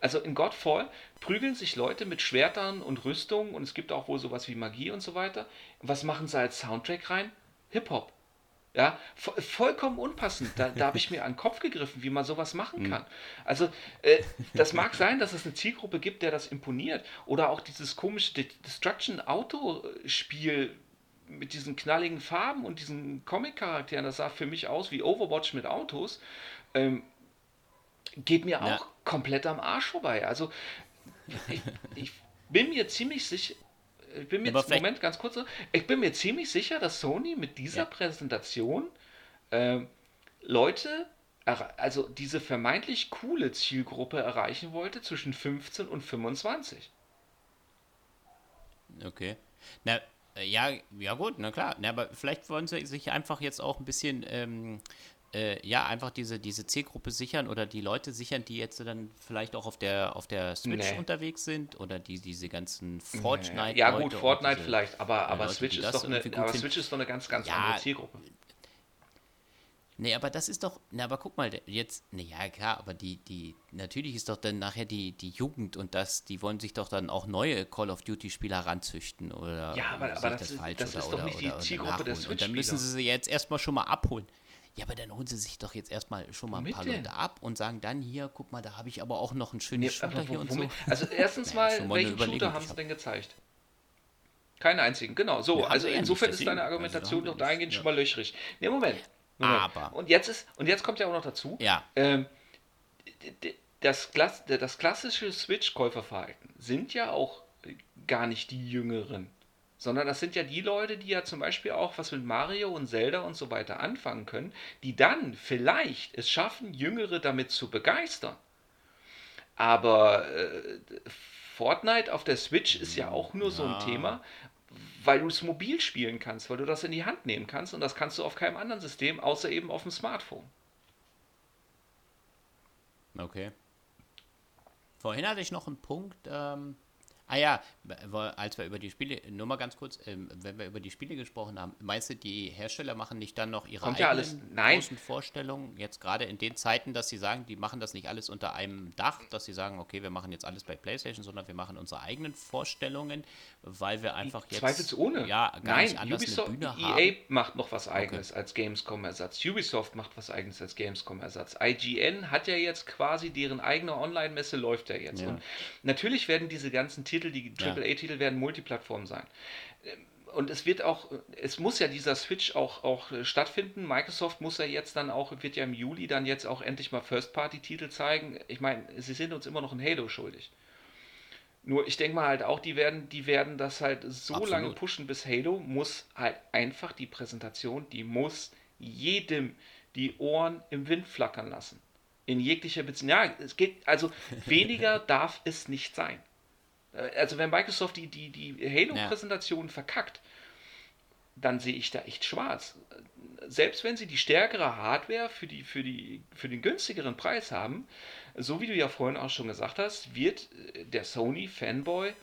Also in Godfall prügeln sich Leute mit Schwertern und Rüstungen und es gibt auch wohl sowas wie Magie und so weiter. Was machen sie als Soundtrack rein? Hip-Hop. Ja, vollkommen unpassend. Da, da habe ich mir an den Kopf gegriffen, wie man sowas machen hm. kann. Also, äh, das mag sein, dass es eine Zielgruppe gibt, der das imponiert. Oder auch dieses komische Destruction-Auto-Spiel mit diesen knalligen Farben und diesen Comic-Charakteren. Das sah für mich aus wie Overwatch mit Autos. Ähm, geht mir ja. auch komplett am Arsch vorbei. Also, ich, ich bin mir ziemlich sicher, ich bin mir jetzt, Moment, ganz kurz, ich bin mir ziemlich sicher, dass Sony mit dieser ja. Präsentation äh, Leute, also diese vermeintlich coole Zielgruppe erreichen wollte zwischen 15 und 25. Okay. Na, äh, ja, ja gut, na klar. Na, aber vielleicht wollen sie sich einfach jetzt auch ein bisschen ähm, äh, ja, einfach diese, diese Zielgruppe sichern oder die Leute sichern, die jetzt dann vielleicht auch auf der, auf der Switch nee. unterwegs sind oder die diese ganzen Fortnite. Nee. Ja, gut, Fortnite diese, vielleicht, aber, aber, Leute, Switch, ist doch eine, aber Switch ist doch eine ganz, ganz ja, andere Zielgruppe. Nee, aber das ist doch, na, aber guck mal, jetzt, ne, ja, klar, aber die, die, natürlich ist doch dann nachher die, die Jugend und das, die wollen sich doch dann auch neue Call of Duty-Spieler ranzüchten oder. Ja, aber, aber das, das, ist, das ist oder, doch nicht oder, die Zielgruppe der Switch. Und dann müssen sie sie jetzt erstmal schon mal abholen. Ja, aber dann holen sie sich doch jetzt erstmal schon mal ein paar denn? Leute ab und sagen dann hier, guck mal, da habe ich aber auch noch einen schönen nee, Shooter hier und so. Also erstens mal, naja, welchen Shooter haben sie denn gezeigt? Keinen einzigen, genau. So, ja, also insofern ist deine also Argumentation also doch dahingehend ja. schon mal löchrig. Ne, Moment. Moment. Aber. Und jetzt ist, und jetzt kommt ja auch noch dazu. Ja. Ähm, das, das klassische Switch-Käuferverhalten sind ja auch gar nicht die Jüngeren sondern das sind ja die Leute, die ja zum Beispiel auch was mit Mario und Zelda und so weiter anfangen können, die dann vielleicht es schaffen, Jüngere damit zu begeistern. Aber äh, Fortnite auf der Switch ist ja auch nur ja. so ein Thema, weil du es mobil spielen kannst, weil du das in die Hand nehmen kannst und das kannst du auf keinem anderen System, außer eben auf dem Smartphone. Okay. Vorhin hatte ich noch einen Punkt, ähm, Ah ja, als wir über die Spiele, nur mal ganz kurz, ähm, wenn wir über die Spiele gesprochen haben, meinst du, die Hersteller machen nicht dann noch ihre Kommt eigenen ja großen Vorstellungen, jetzt gerade in den Zeiten, dass sie sagen, die machen das nicht alles unter einem Dach, dass sie sagen, okay, wir machen jetzt alles bei Playstation, sondern wir machen unsere eigenen Vorstellungen, weil wir einfach jetzt Zweifelsohne. Ja, gar nein, nicht anders Ubisoft, eine Bühne EA haben. EA macht noch was eigenes okay. als Gamescom-Ersatz, Ubisoft macht was eigenes als Gamescom-Ersatz, IGN hat ja jetzt quasi, deren eigene Online-Messe läuft ja jetzt. Ja. Und natürlich werden diese ganzen Titel Titel, die AAA-Titel werden Multiplattform sein. Und es wird auch, es muss ja dieser Switch auch, auch stattfinden. Microsoft muss ja jetzt dann auch, wird ja im Juli dann jetzt auch endlich mal First-Party-Titel zeigen. Ich meine, sie sind uns immer noch ein Halo schuldig. Nur ich denke mal halt auch, die werden, die werden das halt so Absolut. lange pushen, bis Halo muss halt einfach die Präsentation, die muss jedem die Ohren im Wind flackern lassen. In jeglicher Beziehung. Ja, es geht, also weniger darf es nicht sein. Äh, also wenn Microsoft die, die, die Halo-Präsentation ja. verkackt, dann sehe ich da echt schwarz. Selbst wenn sie die stärkere Hardware für, die, für, die, für den günstigeren Preis haben, so wie du ja vorhin auch schon gesagt hast, wird äh, der Sony-Fanboy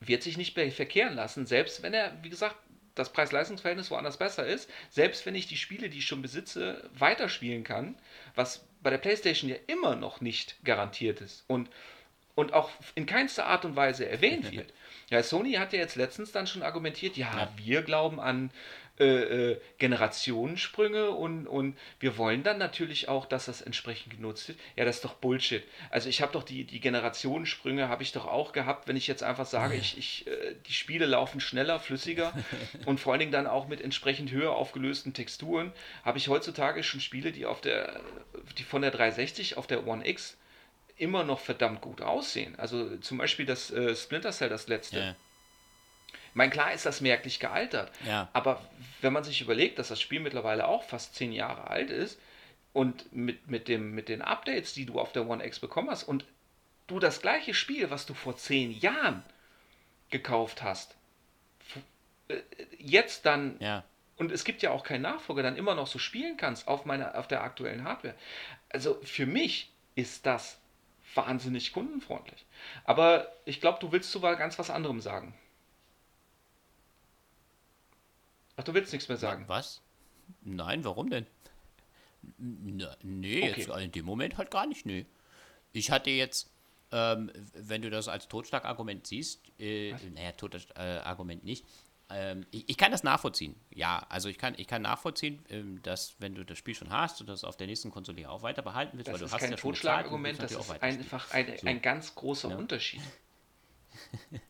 wird sich nicht mehr verkehren lassen, selbst wenn er, wie gesagt, das Preis-Leistungs-Verhältnis woanders besser ist, selbst wenn ich die Spiele, die ich schon besitze, weiterspielen kann, was bei der PlayStation ja immer noch nicht garantiert ist. Und und auch in keinster Art und Weise erwähnt wird. Ja, Sony hat ja jetzt letztens dann schon argumentiert, ja, ja. wir glauben an äh, äh, Generationensprünge und, und wir wollen dann natürlich auch, dass das entsprechend genutzt wird. Ja, das ist doch Bullshit. Also ich habe doch die, die Generationensprünge habe ich doch auch gehabt, wenn ich jetzt einfach sage, ich, ich, äh, die Spiele laufen schneller, flüssiger und vor allen Dingen dann auch mit entsprechend höher aufgelösten Texturen, habe ich heutzutage schon Spiele, die auf der, die von der 360 auf der One X immer noch verdammt gut aussehen. Also zum Beispiel das äh, Splinter Cell, das letzte. Ja. Ich meine, klar ist das merklich gealtert. Ja. Aber wenn man sich überlegt, dass das Spiel mittlerweile auch fast zehn Jahre alt ist und mit, mit, dem, mit den Updates, die du auf der One X bekommen hast und du das gleiche Spiel, was du vor zehn Jahren gekauft hast, äh, jetzt dann ja. und es gibt ja auch keinen Nachfolger, dann immer noch so spielen kannst auf meiner auf der aktuellen Hardware. Also für mich ist das wahnsinnig kundenfreundlich. Aber ich glaube, du willst zu ganz was anderem sagen. Ach, du willst nichts mehr sagen. Was? Nein, warum denn? N nee, okay. jetzt in dem Moment halt gar nicht, nee. Ich hatte jetzt, Ähm, wenn du das als Totschlagargument siehst, äh, naja, Totschlagargument nicht. Ähm, ich, ich, kann das nachvollziehen. Ja, also ich kann, ich kann nachvollziehen, ähm, dass wenn du das Spiel schon hast und das auf der nächsten Konsole auch weiter behalten willst, das weil du ist hast kein ja Totschlagargument, das ist einfach ein, so. ein ganz großer ja. Unterschied.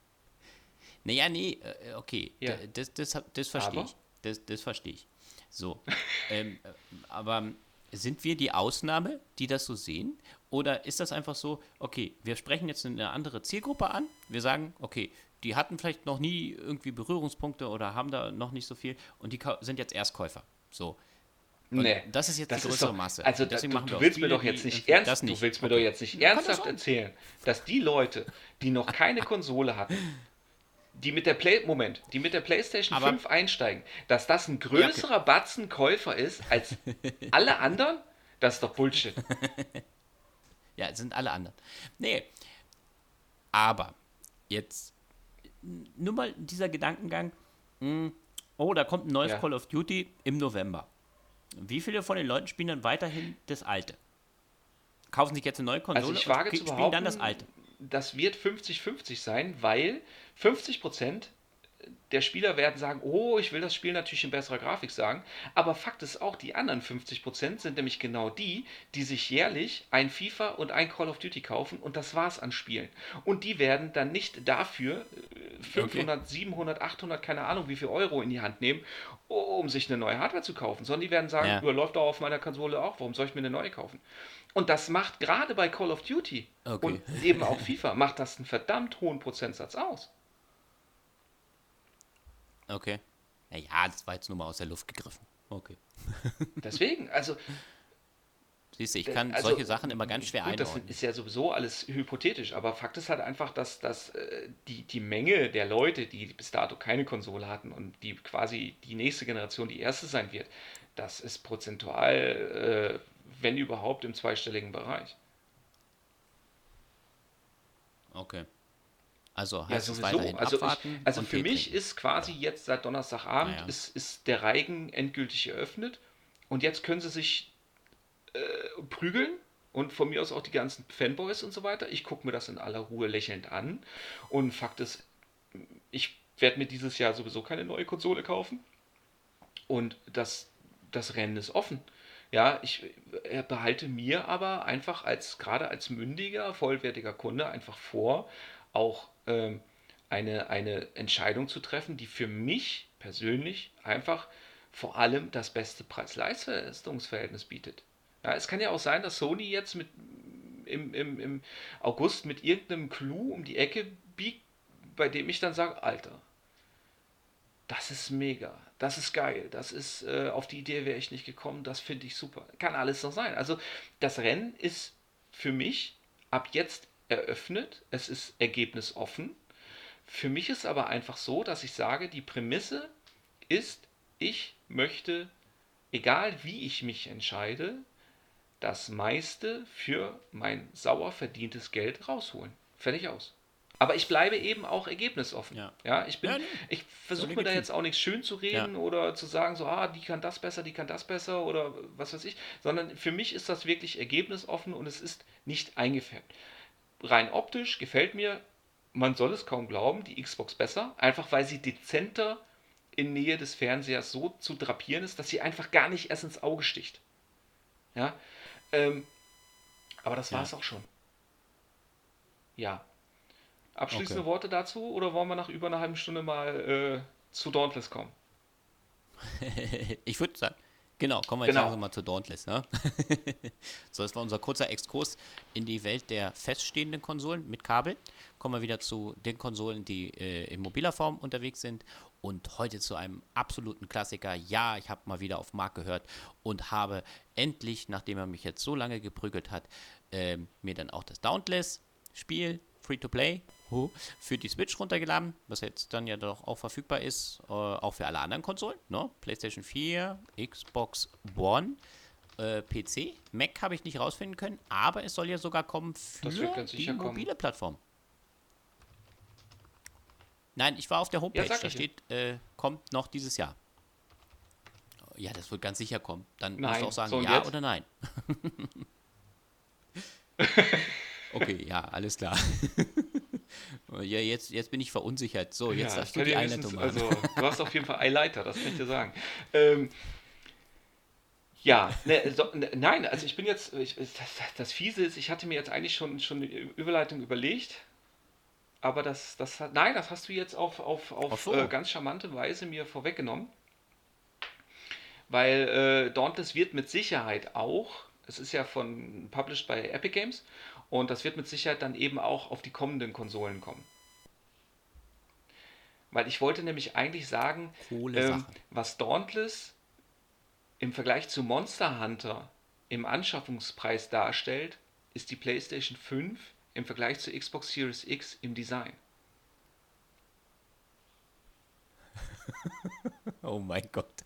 naja, nee, äh, okay, ja. das, das, das verstehe ich. Das, das verstehe ich. So, ähm, äh, aber sind wir die Ausnahme, die das so sehen? Oder ist das einfach so, okay, wir sprechen jetzt eine andere Zielgruppe an, wir sagen, okay, die hatten vielleicht noch nie irgendwie Berührungspunkte oder haben da noch nicht so viel und die sind jetzt Erstkäufer. So. Und nee, das ist jetzt das die größere doch, Masse. Also Deswegen du, du willst mir doch jetzt nicht ernst, nicht. du willst mir doch jetzt nicht ernsthaft erzählen, dass die Leute, die noch keine Konsole hatten, die mit der Play Moment, die mit der PlayStation Aber 5 einsteigen, dass das ein größerer ja, okay. Batzen Käufer ist als alle anderen, das ist doch Bullshit. ja, sind alle anderen. Nee. Aber jetzt nur mal dieser Gedankengang, mh, hm, oh, da kommt ein neues ja. Call of Duty im November. Wie viele von den Leuten spielen dann weiterhin das alte? Kaufen sich jetzt eine neue Konsole also ich wage und spielen dann das alte. Das wird 50-50 sein, weil 50 Prozent der Spieler werden sagen, oh, ich will das Spiel natürlich in besserer Grafik sagen, aber Fakt ist auch, die anderen 50% sind nämlich genau die, die sich jährlich ein FIFA und ein Call of Duty kaufen und das war's an Spielen. Und die werden dann nicht dafür 500, okay. 700, 800, keine Ahnung wie viel Euro in die Hand nehmen, um sich eine neue Hardware zu kaufen, sondern die werden sagen, ja. läuft doch auf meiner Konsole auch, warum soll ich mir eine neue kaufen? Und das macht gerade bei Call of Duty okay. und eben auch FIFA, macht das einen verdammt hohen Prozentsatz aus. Okay. Naja, das war jetzt nur mal aus der Luft gegriffen. Okay. Deswegen, also. Siehst du, ich kann also, solche Sachen immer ganz schwer gut, einordnen. Das ist ja sowieso alles hypothetisch, aber Fakt ist halt einfach, dass, dass äh, die, die Menge der Leute, die bis dato keine Konsole hatten und die quasi die nächste Generation die erste sein wird, das ist prozentual, äh, wenn überhaupt, im zweistelligen Bereich. Okay. Also heißt ja, sowieso. es also, ich, also für mich trinken. ist quasi jetzt seit Donnerstagabend naja. ist, ist der Reigen endgültig eröffnet und jetzt können sie sich äh, prügeln und von mir aus auch die ganzen Fanboys und so weiter. Ich gucke mir das in aller Ruhe lächelnd an und Fakt ist, ich werde mir dieses Jahr sowieso keine neue Konsole kaufen und das, das Rennen ist offen. Ja, ich behalte mir aber einfach als gerade als mündiger, vollwertiger Kunde einfach vor, auch ähm, eine, eine Entscheidung zu treffen, die für mich persönlich einfach vor allem das beste Preis-Leistungsverhältnis bietet. Ja, es kann ja auch sein, dass Sony jetzt mit, im, im, im August mit irgendeinem Clou um die Ecke biegt, bei dem ich dann sage, Alter, das ist mega, das ist geil, das ist, äh, auf die Idee wäre ich nicht gekommen, das finde ich super. Kann alles noch sein. Also das Rennen ist für mich ab jetzt eröffnet, es ist ergebnisoffen. Für mich ist aber einfach so, dass ich sage, die Prämisse ist, ich möchte, egal wie ich mich entscheide, das meiste für mein sauer verdientes Geld rausholen. Fertig aus. Aber ich bleibe eben auch ergebnisoffen. Ja, ja ich bin, ja, nee. ich versuche mir da jetzt auch nichts schön zu reden ja. oder zu sagen, so, ah, die kann das besser, die kann das besser oder was weiß ich, sondern für mich ist das wirklich ergebnisoffen und es ist nicht eingefärbt rein optisch gefällt mir, man soll es kaum glauben, die Xbox besser, einfach weil sie dezenter in Nähe des Fernsehers so zu drapieren ist, dass sie einfach gar nicht erst ins Auge sticht. Ja, ähm, aber das war es auch schon. Ja. Abschließende okay. Worte dazu oder wollen wir nach über einer halben Stunde mal äh, zu Dauntless kommen? ich würde sagen, Genau, kommen wir jetzt genau. langsam mal zu Dauntless. Ne? so, das war unser kurzer Exkurs in die Welt der feststehenden Konsolen mit Kabel. Kommen wir wieder zu den Konsolen, die äh, in mobiler Form unterwegs sind. Und heute zu einem absoluten Klassiker. Ja, ich habe mal wieder auf Marc gehört und habe endlich, nachdem er mich jetzt so lange geprügelt hat, äh, mir dann auch das Dauntless-Spiel Free-to-Play für die Switch runtergeladen, was jetzt dann ja doch auch verfügbar ist, äh, auch für alle anderen Konsolen, ne? PlayStation 4, Xbox One, äh, PC, Mac habe ich nicht rausfinden können, aber es soll ja sogar kommen für die mobile kommen. Plattform. Nein, ich war auf der Homepage, ja, da steht, äh, kommt noch dieses Jahr. Ja, das wird ganz sicher kommen. Dann nein. musst du auch sagen, so ja jetzt? oder nein. Okay, ja, alles klar. ja, jetzt, jetzt bin ich verunsichert. So, jetzt ja, darfst du die Einleitung machen. Also, du hast auf jeden Fall Eileiter, das kann ich dir sagen. Ähm, ja, ne, so, ne, nein, also ich bin jetzt, ich, das, das Fiese ist, ich hatte mir jetzt eigentlich schon, schon eine Überleitung überlegt, aber das, das nein, das hast du jetzt auf, auf, auf so. äh, ganz charmante Weise mir vorweggenommen. Weil äh, Dauntless wird mit Sicherheit auch, es ist ja von published bei Epic Games, und das wird mit Sicherheit dann eben auch auf die kommenden Konsolen kommen. Weil ich wollte nämlich eigentlich sagen, ähm, was Dauntless im Vergleich zu Monster Hunter im Anschaffungspreis darstellt, ist die PlayStation 5 im Vergleich zur Xbox Series X im Design. oh mein Gott.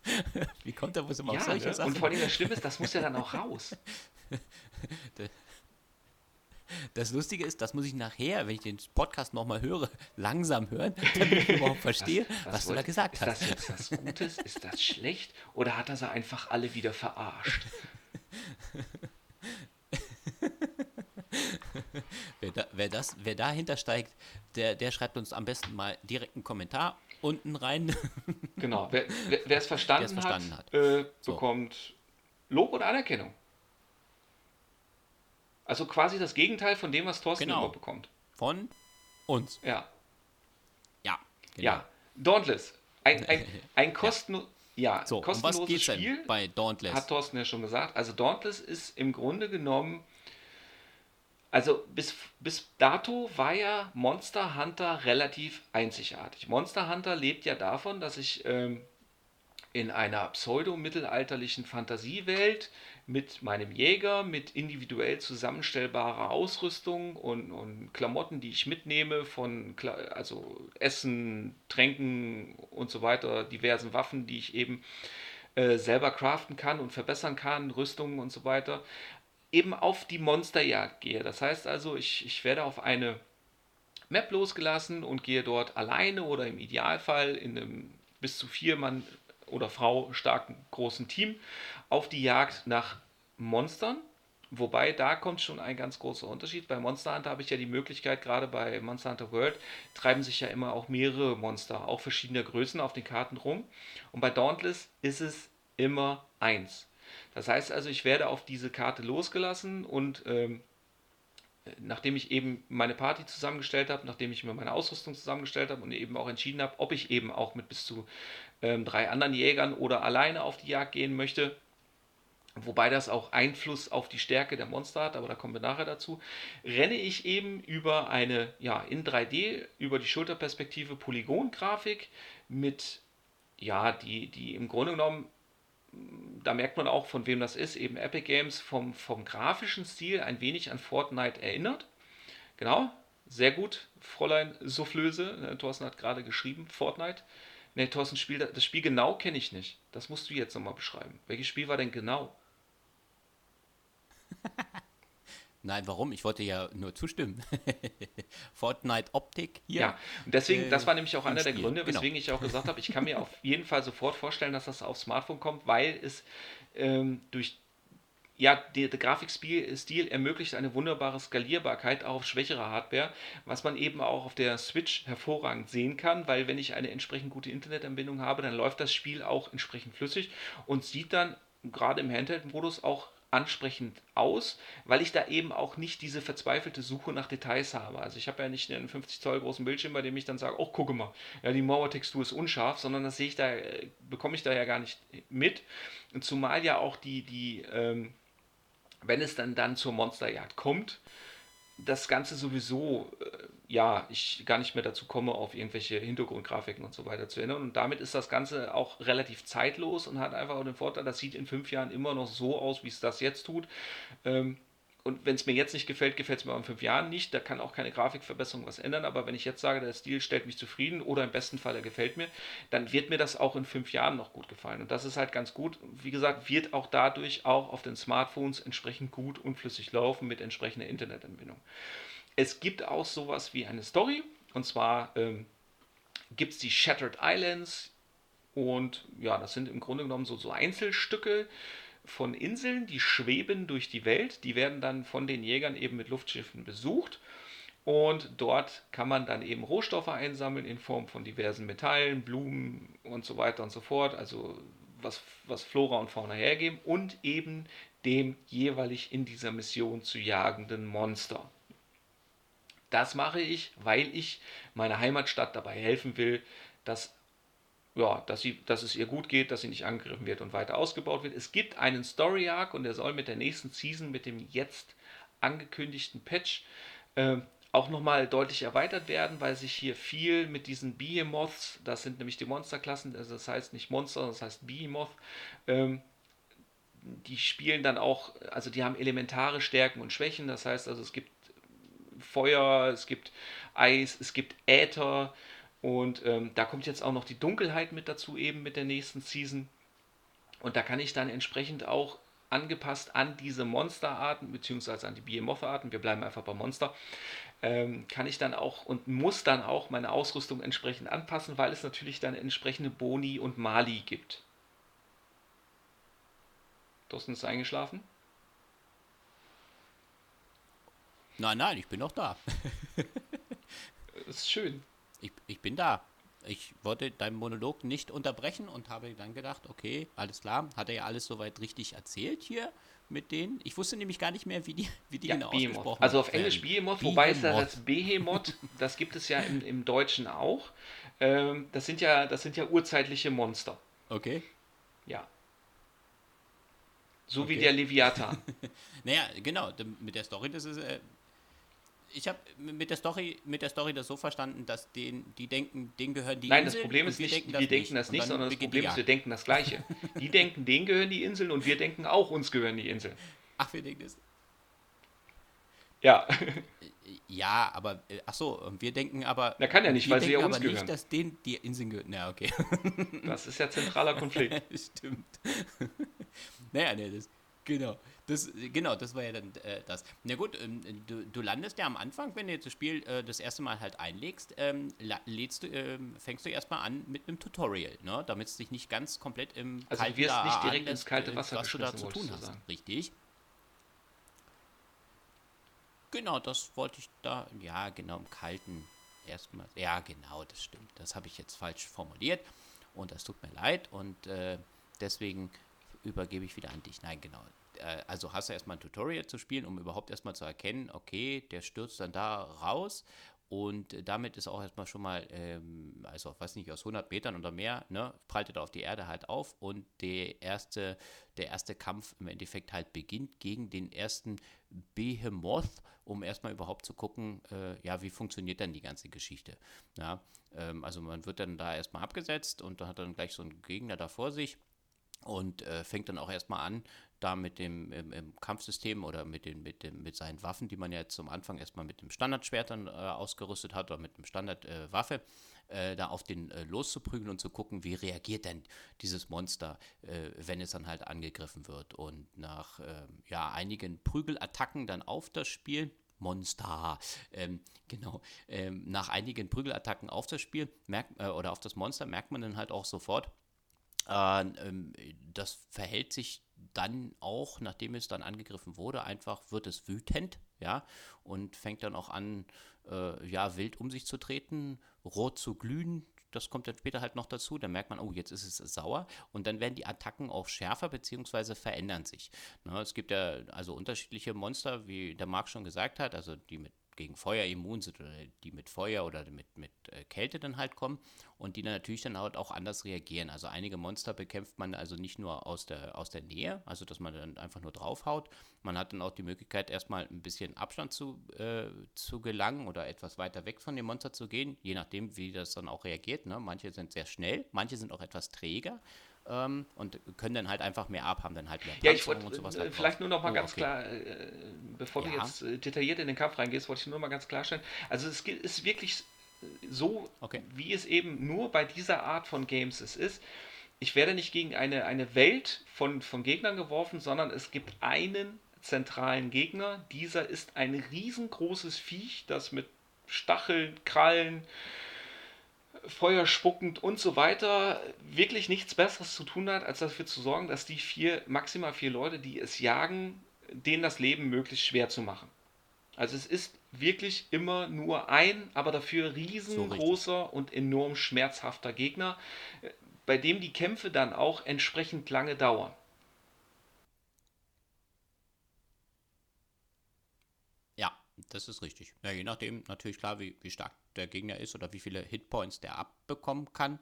Wie kommt er wohl immer ja, auf solche ne? Sachen? Und vor allem das Schlimme ist, das muss ja dann auch raus. Das Lustige ist, das muss ich nachher, wenn ich den Podcast nochmal höre, langsam hören, damit ich überhaupt verstehe, was, was, was du da gesagt ist hast. Ist das jetzt das Gutes? Ist das schlecht? Oder hat er sie einfach alle wieder verarscht? wer, da, wer, das, wer dahinter steigt, der, der schreibt uns am besten mal direkt einen Kommentar unten rein. genau, wer, wer es verstanden, verstanden, hat, hat. Äh, bekommt so. Lob und Anerkennung. Also quasi das Gegenteil von dem, was Thorsten genau. immer bekommt. Von uns. Ja. Ja. Genau. Ja. Dauntless. Ein, ein, ein kostenloses. Ja. ja, so, kostenloses um was geht's Spiel. Denn bei Dauntless? Hat Thorsten ja schon gesagt. Also Dauntless ist im Grunde genommen. Also bis, bis dato war ja Monster Hunter relativ einzigartig. Monster Hunter lebt ja davon, dass ich ähm, in einer pseudo-mittelalterlichen Fantasiewelt mit meinem Jäger, mit individuell zusammenstellbarer Ausrüstung und, und Klamotten, die ich mitnehme, von also Essen, Tränken und so weiter, diversen Waffen, die ich eben äh, selber craften kann und verbessern kann, Rüstungen und so weiter, eben auf die Monsterjagd gehe. Das heißt also, ich, ich werde auf eine Map losgelassen und gehe dort alleine oder im Idealfall in einem bis zu vier Mann oder Frau starken großen Team auf die Jagd nach Monstern. Wobei, da kommt schon ein ganz großer Unterschied. Bei Monster Hunter habe ich ja die Möglichkeit, gerade bei Monster Hunter World treiben sich ja immer auch mehrere Monster, auch verschiedener Größen auf den Karten rum. Und bei Dauntless ist es immer eins. Das heißt also, ich werde auf diese Karte losgelassen und ähm, nachdem ich eben meine Party zusammengestellt habe, nachdem ich mir meine Ausrüstung zusammengestellt habe und eben auch entschieden habe, ob ich eben auch mit bis zu ähm, drei anderen Jägern oder alleine auf die Jagd gehen möchte, wobei das auch Einfluss auf die Stärke der Monster hat, aber da kommen wir nachher dazu, renne ich eben über eine, ja, in 3D, über die Schulterperspektive Polygon-Grafik mit, ja, die, die im Grunde genommen, da merkt man auch, von wem das ist, eben Epic Games vom, vom grafischen Stil ein wenig an Fortnite erinnert. Genau, sehr gut, Fräulein Soufflöse, ne, Thorsten hat gerade geschrieben, Fortnite. Ne, Thorsten, Spiel, das Spiel genau kenne ich nicht. Das musst du jetzt nochmal beschreiben. Welches Spiel war denn genau? Nein, warum? Ich wollte ja nur zustimmen. Fortnite Optik hier. Ja, und deswegen, äh, das war nämlich auch einer Spiel. der Gründe, genau. weswegen genau. ich auch gesagt habe, ich kann mir auf jeden Fall sofort vorstellen, dass das auf Smartphone kommt, weil es ähm, durch ja, der, der Grafikstil ermöglicht eine wunderbare Skalierbarkeit auch auf schwächere Hardware, was man eben auch auf der Switch hervorragend sehen kann, weil wenn ich eine entsprechend gute Internetanbindung habe, dann läuft das Spiel auch entsprechend flüssig und sieht dann gerade im Handheld-Modus auch ansprechend aus, weil ich da eben auch nicht diese verzweifelte Suche nach Details habe. Also ich habe ja nicht einen 50 Zoll großen Bildschirm, bei dem ich dann sage, oh, gucke mal, ja, die Mauertextur ist unscharf, sondern das sehe ich da, äh, bekomme ich da ja gar nicht mit. Und zumal ja auch die, die, ähm, wenn es dann, dann zur Monsterjagd kommt, das Ganze sowieso, äh, ja, ich gar nicht mehr dazu komme, auf irgendwelche Hintergrundgrafiken und so weiter zu ändern. Und damit ist das Ganze auch relativ zeitlos und hat einfach auch den Vorteil, das sieht in fünf Jahren immer noch so aus, wie es das jetzt tut. Ähm, und wenn es mir jetzt nicht gefällt, gefällt es mir auch in fünf Jahren nicht. Da kann auch keine Grafikverbesserung was ändern. Aber wenn ich jetzt sage, der Stil stellt mich zufrieden oder im besten Fall er gefällt mir, dann wird mir das auch in fünf Jahren noch gut gefallen. Und das ist halt ganz gut. Wie gesagt, wird auch dadurch auch auf den Smartphones entsprechend gut und flüssig laufen mit entsprechender Internetanbindung. Es gibt auch sowas wie eine Story. Und zwar ähm, gibt es die Shattered Islands. Und ja, das sind im Grunde genommen so, so Einzelstücke von Inseln, die schweben durch die Welt. Die werden dann von den Jägern eben mit Luftschiffen besucht. Und dort kann man dann eben Rohstoffe einsammeln in Form von diversen Metallen, Blumen und so weiter und so fort. Also was, was Flora und Fauna hergeben und eben dem jeweilig in dieser Mission zu jagenden Monster. Das mache ich, weil ich meiner Heimatstadt dabei helfen will, dass, ja, dass, sie, dass es ihr gut geht, dass sie nicht angegriffen wird und weiter ausgebaut wird. Es gibt einen Story Arc und der soll mit der nächsten Season, mit dem jetzt angekündigten Patch, äh, auch nochmal deutlich erweitert werden, weil sich hier viel mit diesen Behemoths, das sind nämlich die Monsterklassen, also das heißt nicht Monster, das heißt Behemoth, ähm, die spielen dann auch, also die haben elementare Stärken und Schwächen. Das heißt also, es gibt Feuer, es gibt Eis, es gibt Äther und ähm, da kommt jetzt auch noch die Dunkelheit mit dazu, eben mit der nächsten Season. Und da kann ich dann entsprechend auch angepasst an diese Monsterarten, beziehungsweise an die Behemoth-Arten, wir bleiben einfach bei Monster, ähm, kann ich dann auch und muss dann auch meine Ausrüstung entsprechend anpassen, weil es natürlich dann entsprechende Boni und Mali gibt. Thorsten ist eingeschlafen? Nein, nein, ich bin noch da. das ist schön. Ich, ich bin da. Ich wollte deinen Monolog nicht unterbrechen und habe dann gedacht, okay, alles klar, hat er ja alles soweit richtig erzählt hier mit denen. Ich wusste nämlich gar nicht mehr, wie die, wie die ja, genau Behemoth. ausgesprochen Also auf Englisch Behemoth, wobei es das Behemoth, das gibt es ja im, im Deutschen auch. Ähm, das, sind ja, das sind ja urzeitliche Monster. Okay. Ja, so okay. wie der Leviathan. naja, genau, mit der Story, das ist. Äh, ich habe mit der Story mit der Story das so verstanden, dass den, die denken, denen gehören die Nein, Inseln. Nein, das Problem ist nicht, denken wir denken das nicht, sondern das Problem ist, wir denken das Gleiche. die denken, denen gehören die Inseln und wir denken auch, uns gehören die Inseln. Ach, wir denken das. Ja. Ja, aber äh, ach so, wir denken aber. Na kann ja nicht, weil sie ja uns aber gehören. nicht, dass denen die Inseln gehören. Na, okay. Das ist ja zentraler Konflikt. Stimmt. Naja, nee, das, genau. Das, genau, das war ja dann äh, das. Na gut, ähm, du, du, landest ja am Anfang, wenn du jetzt das Spiel äh, das erste Mal halt einlegst, ähm, lädst du, ähm, fängst du erstmal an mit einem Tutorial, ne? damit es dich nicht ganz komplett im also kalten wirst nicht direkt ins kalte Wasser was du da zu tun hast. Richtig. Genau, das wollte ich da, ja, genau, im kalten erstmal. Ja, genau, das stimmt. Das habe ich jetzt falsch formuliert und das tut mir leid und äh, deswegen übergebe ich wieder an dich. Nein, genau. Äh, also hast du erstmal ein Tutorial zu spielen, um überhaupt erstmal zu erkennen, okay, der stürzt dann da raus und damit ist auch erstmal schon mal, ähm, also weiß nicht, aus 100 Metern oder mehr, ne, prallt er auf die Erde halt auf und der erste, der erste Kampf im Endeffekt halt beginnt gegen den ersten Behemoth, um erstmal überhaupt zu gucken, äh, ja, wie funktioniert denn die ganze Geschichte. Ja, ähm, also man wird dann da erstmal abgesetzt und dann hat dann gleich so einen Gegner da vor sich und äh, fängt dann auch erstmal an, da mit dem im, im Kampfsystem oder mit, den, mit, dem, mit seinen Waffen, die man ja zum Anfang erstmal mit dem Standardschwert dann äh, ausgerüstet hat oder mit dem Standardwaffe, äh, äh, da auf den äh, loszuprügeln und zu gucken, wie reagiert denn dieses Monster, äh, wenn es dann halt angegriffen wird. Und nach ähm, ja, einigen Prügelattacken dann auf das Spiel, Monster. Ähm, genau. Ähm, nach einigen Prügelattacken auf das Spiel merkt, äh, oder auf das Monster merkt man dann halt auch sofort, das verhält sich dann auch, nachdem es dann angegriffen wurde, einfach wird es wütend, ja, und fängt dann auch an, äh, ja, wild um sich zu treten, rot zu glühen. Das kommt dann später halt noch dazu. Dann merkt man, oh, jetzt ist es sauer. Und dann werden die Attacken auch schärfer bzw. verändern sich. Ne, es gibt ja also unterschiedliche Monster, wie der Marc schon gesagt hat, also die mit gegen Feuer immun sind oder die mit Feuer oder mit, mit äh, Kälte dann halt kommen und die dann natürlich dann halt auch anders reagieren. Also einige Monster bekämpft man also nicht nur aus der, aus der Nähe, also dass man dann einfach nur draufhaut. Man hat dann auch die Möglichkeit, erstmal ein bisschen Abstand zu, äh, zu gelangen oder etwas weiter weg von dem Monster zu gehen, je nachdem, wie das dann auch reagiert. Ne? Manche sind sehr schnell, manche sind auch etwas träger. Ähm, und können dann halt einfach mehr ab, haben dann halt mehr Panzer Ja, ich wollte halt äh, vielleicht nur noch mal oh, ganz okay. klar, äh, bevor ja. du jetzt äh, detailliert in den Kampf reingehst, wollte ich nur mal ganz klarstellen. Also es ist wirklich so, okay. wie es eben nur bei dieser Art von Games es ist. Ich werde nicht gegen eine, eine Welt von, von Gegnern geworfen, sondern es gibt einen zentralen Gegner. Dieser ist ein riesengroßes Viech, das mit Stacheln, Krallen, Feuer spuckend und so weiter, wirklich nichts Besseres zu tun hat, als dafür zu sorgen, dass die vier, maximal vier Leute, die es jagen, denen das Leben möglichst schwer zu machen. Also es ist wirklich immer nur ein, aber dafür riesengroßer so und enorm schmerzhafter Gegner, bei dem die Kämpfe dann auch entsprechend lange dauern. Ja, das ist richtig. Ja, je nachdem natürlich klar, wie, wie stark der Gegner ist oder wie viele Hitpoints der abbekommen kann.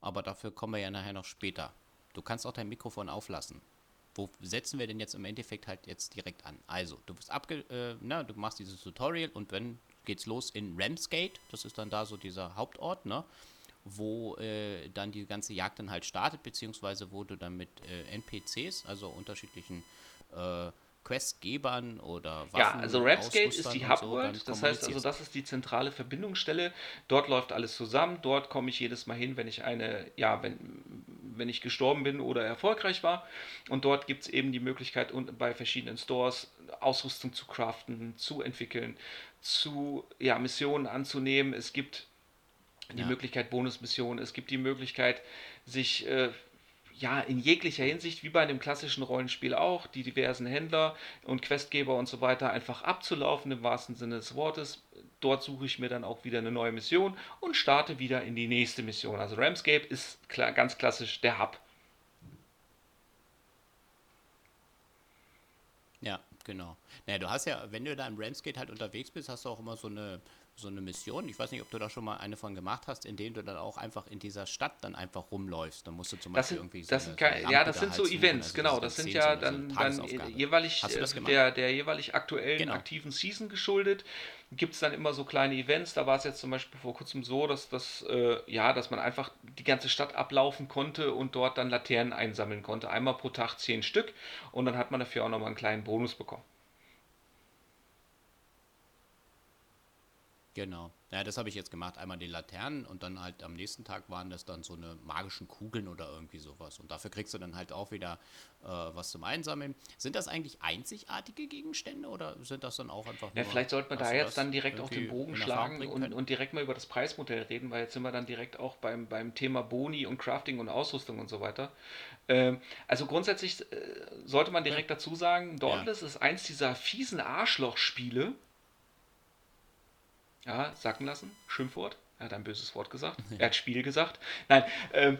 Aber dafür kommen wir ja nachher noch später. Du kannst auch dein Mikrofon auflassen. Wo setzen wir denn jetzt im Endeffekt halt jetzt direkt an? Also, du bist abge, äh, na, du machst dieses Tutorial und wenn geht's los in Ramsgate, das ist dann da so dieser Hauptort, ne? wo äh, dann die ganze Jagd dann halt startet, beziehungsweise wo du dann mit äh, NPCs, also unterschiedlichen äh, Questgebern oder Waffen. Ja, also Rapsgate ist die Hubworld, so, das heißt also, das ist die zentrale Verbindungsstelle. Dort läuft alles zusammen, dort komme ich jedes Mal hin, wenn ich eine, ja, wenn, wenn ich gestorben bin oder erfolgreich war. Und dort gibt es eben die Möglichkeit, bei verschiedenen Stores Ausrüstung zu craften, zu entwickeln, zu ja, Missionen anzunehmen. Es gibt die ja. Möglichkeit Bonusmissionen, es gibt die Möglichkeit, sich äh, ja, in jeglicher Hinsicht, wie bei einem klassischen Rollenspiel auch, die diversen Händler und Questgeber und so weiter einfach abzulaufen, im wahrsten Sinne des Wortes. Dort suche ich mir dann auch wieder eine neue Mission und starte wieder in die nächste Mission. Also Ramscape ist klar, ganz klassisch der Hub. Ja, genau. Naja, du hast ja, wenn du da im Ramsgate halt unterwegs bist, hast du auch immer so eine so eine Mission. Ich weiß nicht, ob du da schon mal eine von gemacht hast, in denen du dann auch einfach in dieser Stadt dann einfach rumläufst. Dann musst du zum Beispiel sind, irgendwie so das eine, so eine Ja, das sind so Events, also genau. Das sind ja dann, so dann jeweilig der, der jeweilig aktuellen genau. aktiven Season geschuldet. Gibt es dann immer so kleine Events. Da war es jetzt zum Beispiel vor kurzem so, dass, das, äh, ja, dass man einfach die ganze Stadt ablaufen konnte und dort dann Laternen einsammeln konnte. Einmal pro Tag zehn Stück und dann hat man dafür auch nochmal einen kleinen Bonus bekommen. Genau. Ja, das habe ich jetzt gemacht. Einmal die Laternen und dann halt am nächsten Tag waren das dann so eine magischen Kugeln oder irgendwie sowas. Und dafür kriegst du dann halt auch wieder äh, was zum Einsammeln. Sind das eigentlich einzigartige Gegenstände oder sind das dann auch einfach nur, Ja, vielleicht sollte man da jetzt dann direkt auch den Bogen schlagen und, und, direkt mal über das Preismodell reden, weil jetzt sind wir dann direkt auch beim, beim Thema Boni und Crafting und Ausrüstung und so weiter. Ähm, also grundsätzlich äh, sollte man direkt dazu sagen, Dauntless ja. ist eins dieser fiesen Arschlochspiele, ja, sacken lassen. Schimpfwort. Er hat ein böses Wort gesagt. Er hat Spiel gesagt. Nein, ähm,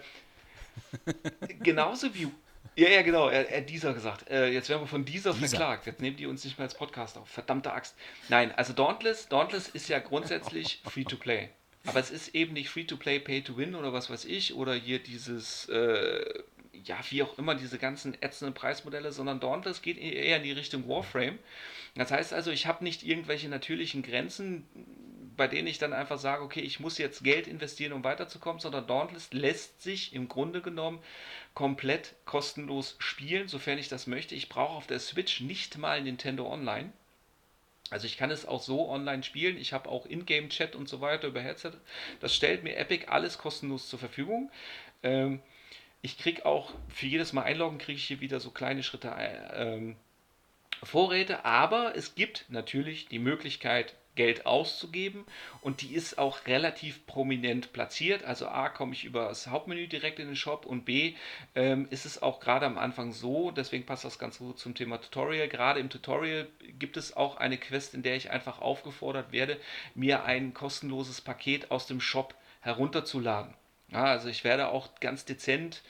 genauso wie. Ja, ja, genau, er, hat dieser gesagt. Äh, jetzt werden wir von dieser, dieser verklagt. Jetzt nehmen die uns nicht mehr als Podcast auf. Verdammte Axt. Nein, also Dauntless, Dauntless ist ja grundsätzlich free to play. Aber es ist eben nicht free to play, pay to win oder was weiß ich. Oder hier dieses, äh, ja, wie auch immer, diese ganzen ätzenden Preismodelle, sondern Dauntless geht eher in die Richtung Warframe. Das heißt also, ich habe nicht irgendwelche natürlichen Grenzen, bei denen ich dann einfach sage, okay, ich muss jetzt Geld investieren, um weiterzukommen, sondern Dauntless lässt sich im Grunde genommen komplett kostenlos spielen, sofern ich das möchte. Ich brauche auf der Switch nicht mal Nintendo Online. Also ich kann es auch so online spielen. Ich habe auch Ingame-Chat und so weiter über Headset. Das stellt mir Epic alles kostenlos zur Verfügung. Ähm, ich kriege auch für jedes Mal einloggen, kriege ich hier wieder so kleine Schritte äh, ähm, Vorräte, aber es gibt natürlich die Möglichkeit, Geld auszugeben und die ist auch relativ prominent platziert. Also A komme ich über das Hauptmenü direkt in den Shop und B ähm, ist es auch gerade am Anfang so, deswegen passt das ganz gut zum Thema Tutorial. Gerade im Tutorial gibt es auch eine Quest, in der ich einfach aufgefordert werde, mir ein kostenloses Paket aus dem Shop herunterzuladen. Ja, also ich werde auch ganz dezent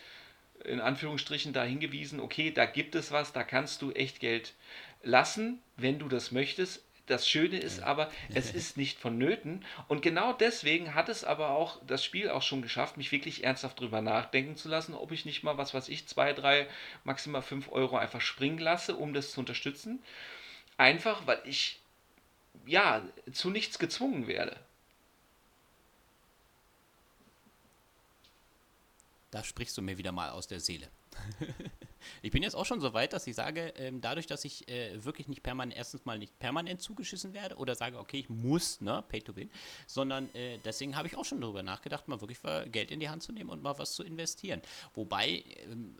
in Anführungsstrichen da hingewiesen, okay, da gibt es was, da kannst du echt Geld lassen, wenn du das möchtest. Das Schöne ist aber, es ist nicht vonnöten. Und genau deswegen hat es aber auch das Spiel auch schon geschafft, mich wirklich ernsthaft drüber nachdenken zu lassen, ob ich nicht mal, was weiß ich, zwei, drei, maximal fünf Euro einfach springen lasse, um das zu unterstützen. Einfach, weil ich ja zu nichts gezwungen werde. Da sprichst du mir wieder mal aus der Seele. ich bin jetzt auch schon so weit, dass ich sage, ähm, dadurch, dass ich äh, wirklich nicht permanent, erstens mal nicht permanent zugeschissen werde oder sage, okay, ich muss, ne, pay to win, sondern äh, deswegen habe ich auch schon darüber nachgedacht, mal wirklich Geld in die Hand zu nehmen und mal was zu investieren. Wobei, ähm,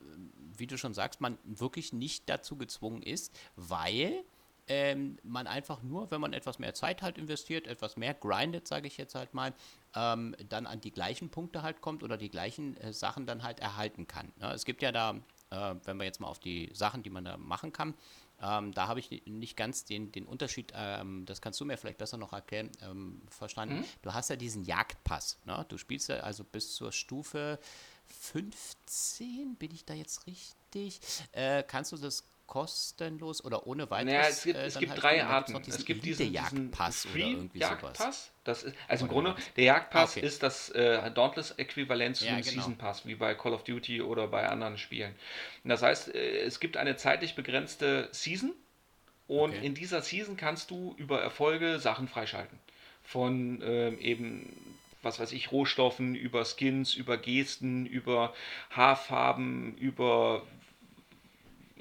wie du schon sagst, man wirklich nicht dazu gezwungen ist, weil ähm, man einfach nur, wenn man etwas mehr Zeit halt investiert, etwas mehr grindet, sage ich jetzt halt mal, ähm, dann an die gleichen Punkte halt kommt oder die gleichen äh, Sachen dann halt erhalten kann. Ne? Es gibt ja da, äh, wenn wir jetzt mal auf die Sachen, die man da machen kann, ähm, da habe ich nicht ganz den, den Unterschied, ähm, das kannst du mir vielleicht besser noch erklären, ähm, verstanden. Mhm. Du hast ja diesen Jagdpass. Ne? Du spielst ja also bis zur Stufe 15, bin ich da jetzt richtig? Äh, kannst du das kostenlos oder ohne weiteres. Naja, es gibt, äh, es gibt halt drei Arten. Es gibt diesen Jagdpass oder irgendwie Jagdpass. sowas. Das ist, also im Grunde, der Jagdpass okay. ist das äh, Dauntless-Äquivalent zu ja, genau. Season Pass, wie bei Call of Duty oder bei anderen Spielen. Und das heißt, äh, es gibt eine zeitlich begrenzte Season und okay. in dieser Season kannst du über Erfolge Sachen freischalten. Von ähm, eben was weiß ich, Rohstoffen, über Skins, über Gesten, über Haarfarben, über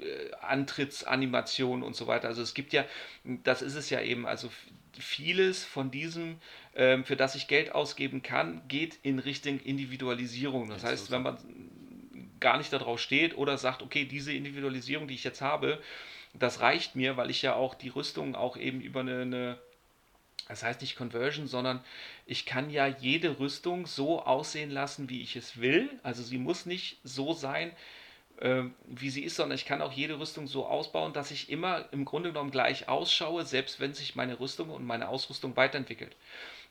äh, Antrittsanimation und so weiter. Also es gibt ja, das ist es ja eben, also vieles von diesem, ähm, für das ich Geld ausgeben kann, geht in Richtung Individualisierung. Das heißt, wenn man gar nicht darauf steht oder sagt, okay, diese Individualisierung, die ich jetzt habe, das reicht mir, weil ich ja auch die Rüstung auch eben über eine, eine das heißt nicht Conversion, sondern ich kann ja jede Rüstung so aussehen lassen, wie ich es will. Also sie muss nicht so sein, wie sie ist, sondern ich kann auch jede Rüstung so ausbauen, dass ich immer im Grunde genommen gleich ausschaue, selbst wenn sich meine Rüstung und meine Ausrüstung weiterentwickelt.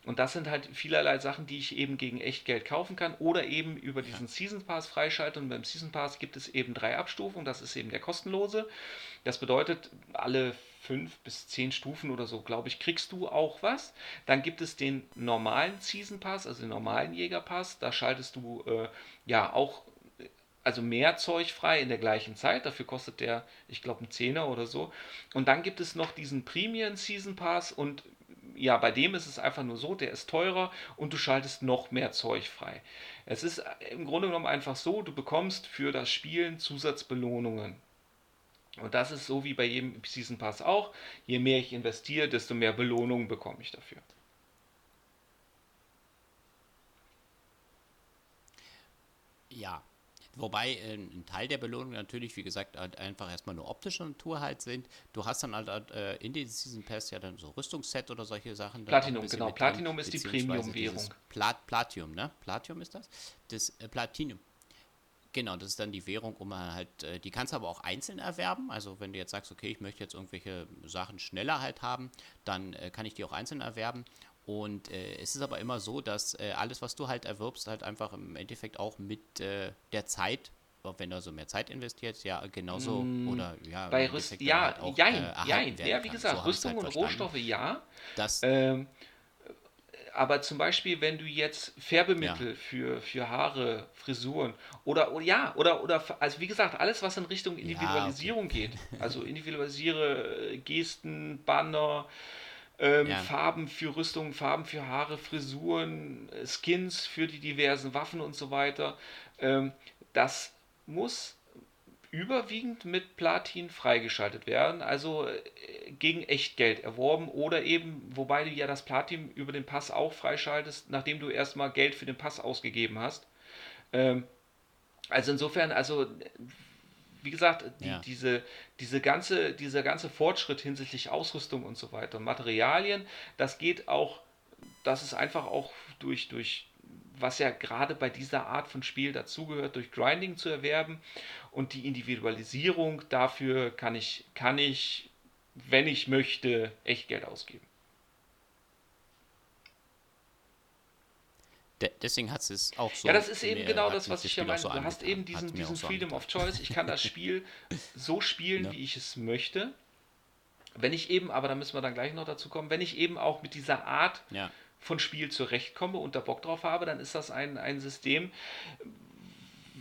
Und das sind halt vielerlei Sachen, die ich eben gegen Echtgeld kaufen kann oder eben über diesen Season Pass freischalte. Und beim Season Pass gibt es eben drei Abstufungen. Das ist eben der kostenlose. Das bedeutet, alle fünf bis zehn Stufen oder so, glaube ich, kriegst du auch was. Dann gibt es den normalen Season Pass, also den normalen Jägerpass. Da schaltest du äh, ja auch also mehr Zeug frei in der gleichen Zeit. Dafür kostet der, ich glaube, ein Zehner oder so. Und dann gibt es noch diesen Premium Season Pass und ja, bei dem ist es einfach nur so, der ist teurer und du schaltest noch mehr Zeug frei. Es ist im Grunde genommen einfach so, du bekommst für das Spielen Zusatzbelohnungen. Und das ist so wie bei jedem Season Pass auch. Je mehr ich investiere, desto mehr Belohnungen bekomme ich dafür. Ja, Wobei äh, ein Teil der Belohnung natürlich, wie gesagt, halt einfach erstmal nur optischer Natur halt sind. Du hast dann halt, halt äh, in den Season Pass ja dann so Rüstungsset oder solche Sachen. Platinum, genau. Platinum ist die Premium-Währung. Plat Platinum, ne? Platinum ist das? Das äh, Platinum. Genau, das ist dann die Währung, um halt, äh, die kannst du aber auch einzeln erwerben. Also wenn du jetzt sagst, okay, ich möchte jetzt irgendwelche Sachen schneller halt haben, dann äh, kann ich die auch einzeln erwerben. Und äh, es ist aber immer so, dass äh, alles, was du halt erwirbst, halt einfach im Endeffekt auch mit äh, der Zeit, wenn du so mehr Zeit investierst, ja, genauso mm, oder ja. Bei Rüstung, ja, halt auch, jein, äh, jein. Ja, wie gesagt, so Rüstung halt und Rohstoffe, ja. Das, ähm, aber zum Beispiel, wenn du jetzt Färbemittel ja. für, für Haare, Frisuren oder, oder ja, oder, oder, also wie gesagt, alles, was in Richtung Individualisierung ja, okay. geht, also individualisiere äh, Gesten, Banner, ähm, ja. Farben für Rüstung, Farben für Haare, Frisuren, Skins für die diversen Waffen und so weiter. Ähm, das muss überwiegend mit Platin freigeschaltet werden, also äh, gegen Echtgeld erworben oder eben, wobei du ja das Platin über den Pass auch freischaltest, nachdem du erstmal Geld für den Pass ausgegeben hast. Ähm, also insofern, also wie gesagt, die, ja. diese, diese ganze, dieser ganze Fortschritt hinsichtlich Ausrüstung und so weiter, Materialien, das geht auch, das ist einfach auch durch, durch was ja gerade bei dieser Art von Spiel dazugehört, durch Grinding zu erwerben und die Individualisierung, dafür kann ich, kann ich, wenn ich möchte, echt Geld ausgeben. De deswegen hat es auch so. Ja, das ist eben genau das, was ich ja meine. So du hast eben diesen, diesen Freedom so of Choice. Ich kann das Spiel so spielen, ja. wie ich es möchte. Wenn ich eben, aber da müssen wir dann gleich noch dazu kommen, wenn ich eben auch mit dieser Art ja. von Spiel zurechtkomme und da Bock drauf habe, dann ist das ein, ein System,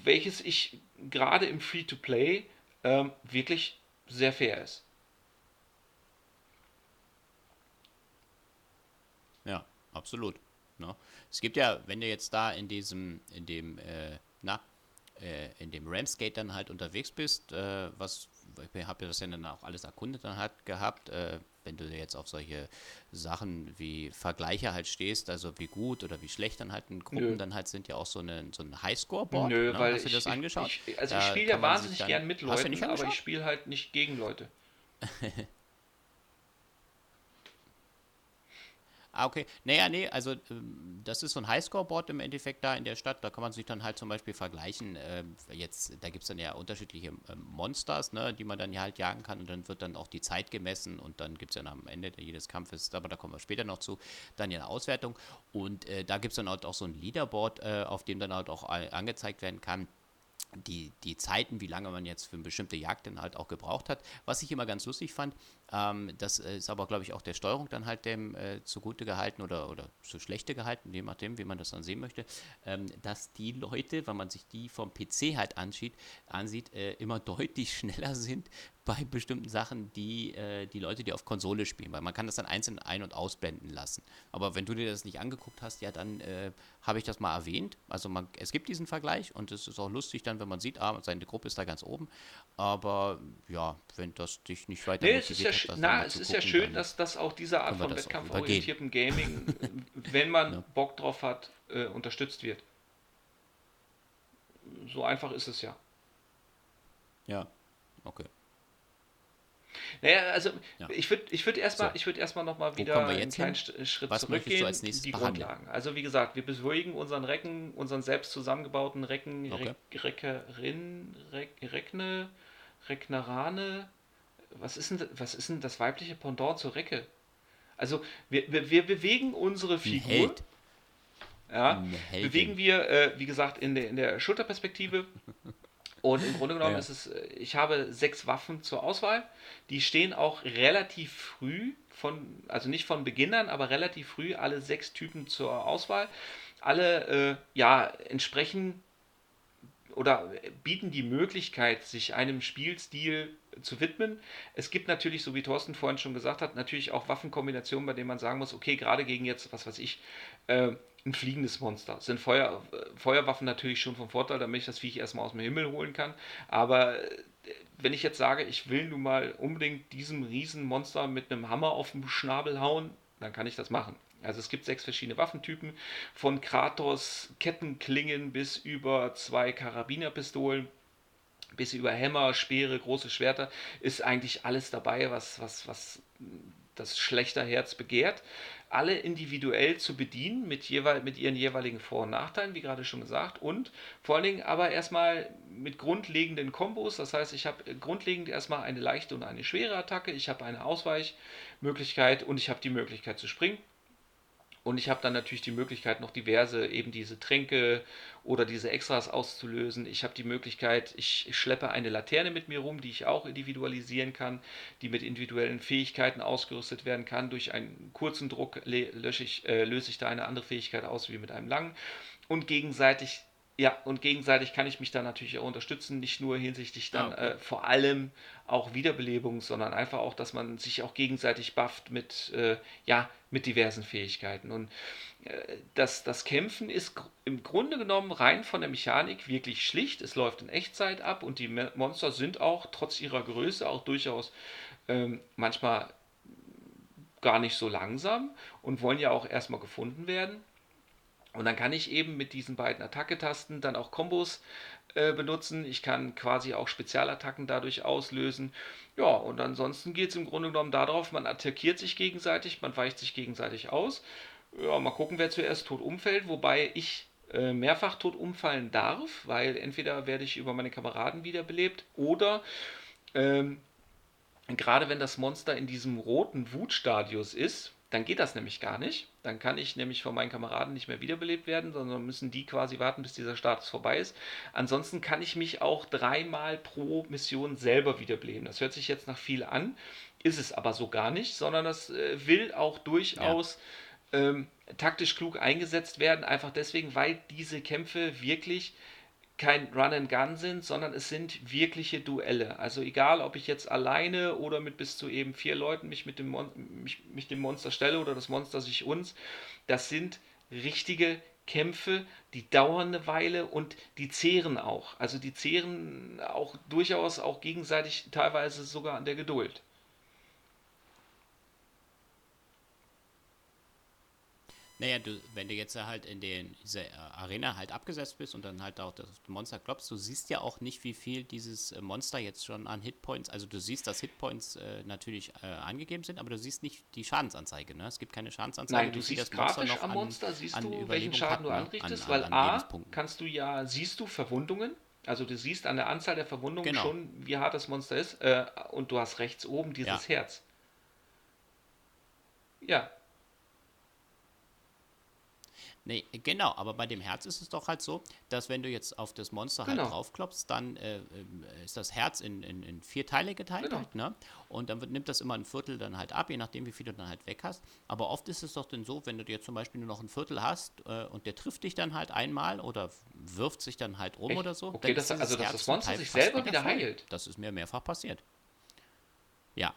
welches ich gerade im Free-to-Play ähm, wirklich sehr fair ist. Ja, absolut. Ne? Es gibt ja, wenn du jetzt da in diesem, in dem, äh, na, äh, in dem Ramsgate dann halt unterwegs bist, äh, was, ich habe ja das ja dann auch alles erkundet dann halt gehabt, äh, wenn du jetzt auf solche Sachen wie Vergleiche halt stehst, also wie gut oder wie schlecht dann halt in Gruppen Nö. dann halt sind ja auch so, eine, so ein Highscore-Board. Nö, ne? weil Hast du das ich, angeschaut? Ich, also ich spiele ja wahnsinnig dann, gern mit Leuten, aber ich spiele halt nicht gegen Leute. Ah, okay. Naja, nee, also ähm, das ist so ein Highscore-Board im Endeffekt da in der Stadt. Da kann man sich dann halt zum Beispiel vergleichen. Äh, jetzt, da gibt es dann ja unterschiedliche äh, Monsters, ne, die man dann ja halt jagen kann und dann wird dann auch die Zeit gemessen und dann gibt es ja am Ende jedes Kampfes, aber da kommen wir später noch zu, dann ja eine Auswertung. Und äh, da gibt es dann halt auch so ein Leaderboard, äh, auf dem dann halt auch angezeigt werden kann die, die Zeiten, wie lange man jetzt für eine bestimmte Jagd dann halt auch gebraucht hat. Was ich immer ganz lustig fand, ähm, das ist aber, glaube ich, auch der Steuerung dann halt dem äh, zugute gehalten oder, oder zu schlechte gehalten, je nachdem, wie man das dann sehen möchte, ähm, dass die Leute, wenn man sich die vom PC halt ansieht, ansieht äh, immer deutlich schneller sind bei bestimmten Sachen, die äh, die Leute, die auf Konsole spielen, weil man kann das dann einzeln ein- und ausblenden lassen. Aber wenn du dir das nicht angeguckt hast, ja, dann äh, habe ich das mal erwähnt. Also man, es gibt diesen Vergleich und es ist auch lustig dann, wenn man sieht, ah, seine Gruppe ist da ganz oben. Aber ja, wenn das dich nicht weiter nee, motiviert hat, das na, es ist gucken, ja schön, dass, dass auch diese Art von wettkampforientierten Gaming, wenn man ja. Bock drauf hat, äh, unterstützt wird. So einfach ist es ja. Ja, okay. Naja, also ja. ich würde ich würd erstmal so. würd erst nochmal wieder einen kleinen hin? Schritt Was zurückgehen. als nächstes die behandeln? Grundlagen. Also wie gesagt, wir beruhigen unseren Recken, unseren selbst zusammengebauten Recken, okay. Reckerin, Reckne, Recknerane. Was ist, denn, was ist denn das weibliche Pendant zur Recke? Also wir, wir, wir bewegen unsere Figur. Ja, bewegen wir, äh, wie gesagt, in der, in der Schulterperspektive Und im Grunde genommen ja. ist es, äh, ich habe sechs Waffen zur Auswahl. Die stehen auch relativ früh von, also nicht von Beginn an, aber relativ früh alle sechs Typen zur Auswahl. Alle, äh, ja, entsprechen oder bieten die Möglichkeit, sich einem Spielstil zu widmen. Es gibt natürlich, so wie Thorsten vorhin schon gesagt hat, natürlich auch Waffenkombinationen, bei denen man sagen muss, okay, gerade gegen jetzt, was weiß ich, äh, ein fliegendes Monster. Sind Feuer, Feuerwaffen natürlich schon vom Vorteil, damit ich das Viech erstmal aus dem Himmel holen kann. Aber äh, wenn ich jetzt sage, ich will nun mal unbedingt diesem Riesenmonster mit einem Hammer auf den Schnabel hauen, dann kann ich das machen. Also es gibt sechs verschiedene Waffentypen, von Kratos Kettenklingen bis über zwei Karabinerpistolen, bis über Hämmer, Speere, große Schwerter, ist eigentlich alles dabei, was, was, was das schlechter Herz begehrt alle individuell zu bedienen mit, jeweil, mit ihren jeweiligen Vor- und Nachteilen, wie gerade schon gesagt, und vor allen Dingen aber erstmal mit grundlegenden Kombos. Das heißt, ich habe grundlegend erstmal eine leichte und eine schwere Attacke, ich habe eine Ausweichmöglichkeit und ich habe die Möglichkeit zu springen. Und ich habe dann natürlich die Möglichkeit, noch diverse eben diese Tränke oder diese Extras auszulösen. Ich habe die Möglichkeit, ich schleppe eine Laterne mit mir rum, die ich auch individualisieren kann, die mit individuellen Fähigkeiten ausgerüstet werden kann. Durch einen kurzen Druck löse ich, äh, löse ich da eine andere Fähigkeit aus wie mit einem langen. Und gegenseitig ja, und gegenseitig kann ich mich da natürlich auch unterstützen, nicht nur hinsichtlich dann ja, okay. äh, vor allem auch Wiederbelebung, sondern einfach auch, dass man sich auch gegenseitig bufft mit, äh, ja, mit diversen Fähigkeiten. Und äh, das, das Kämpfen ist im Grunde genommen rein von der Mechanik wirklich schlicht. Es läuft in Echtzeit ab und die Monster sind auch trotz ihrer Größe auch durchaus ähm, manchmal gar nicht so langsam und wollen ja auch erstmal gefunden werden. Und dann kann ich eben mit diesen beiden Attacke-Tasten dann auch Kombos äh, benutzen. Ich kann quasi auch Spezialattacken dadurch auslösen. Ja, und ansonsten geht es im Grunde genommen darauf, man attackiert sich gegenseitig, man weicht sich gegenseitig aus. Ja, mal gucken, wer zuerst tot umfällt, wobei ich äh, mehrfach tot umfallen darf, weil entweder werde ich über meine Kameraden wiederbelebt oder ähm, gerade wenn das Monster in diesem roten Wutstadius ist, dann geht das nämlich gar nicht. Dann kann ich nämlich von meinen Kameraden nicht mehr wiederbelebt werden, sondern müssen die quasi warten, bis dieser Status vorbei ist. Ansonsten kann ich mich auch dreimal pro Mission selber wiederbeleben. Das hört sich jetzt nach viel an, ist es aber so gar nicht, sondern das äh, will auch durchaus ja. ähm, taktisch klug eingesetzt werden, einfach deswegen, weil diese Kämpfe wirklich kein Run and Gun sind, sondern es sind wirkliche Duelle. Also egal, ob ich jetzt alleine oder mit bis zu eben vier Leuten mich mit dem, Mon mich, mich dem Monster stelle oder das Monster sich uns, das sind richtige Kämpfe, die dauern eine Weile und die zehren auch. Also die zehren auch durchaus auch gegenseitig teilweise sogar an der Geduld. Naja, du, wenn du jetzt halt in den, dieser Arena halt abgesetzt bist und dann halt auch das Monster klopfst, du siehst ja auch nicht, wie viel dieses äh, Monster jetzt schon an Hitpoints, also du siehst, dass Hitpoints äh, natürlich äh, angegeben sind, aber du siehst nicht die Schadensanzeige, ne? Es gibt keine Schadensanzeige. Nein, du, du siehst grafisch Monster am Monster, an, siehst du, welchen Schaden hat, du anrichtest, an, an, weil A, kannst du ja, siehst du Verwundungen, also du siehst an der Anzahl der Verwundungen genau. schon, wie hart das Monster ist, äh, und du hast rechts oben dieses ja. Herz. Ja, Nee, genau, aber bei dem Herz ist es doch halt so, dass wenn du jetzt auf das Monster halt genau. halt draufklopfst, dann äh, ähm, ist das Herz in, in, in vier Teile geteilt genau. halt, ne? Und dann wird, nimmt das immer ein Viertel dann halt ab, je nachdem, wie viel du dann halt weg hast. Aber oft ist es doch dann so, wenn du dir zum Beispiel nur noch ein Viertel hast äh, und der trifft dich dann halt einmal oder wirft sich dann halt um Echt? oder so. Okay, das, also dass das Monster sich selber wieder heilt. Das ist mir mehrfach passiert. Ja,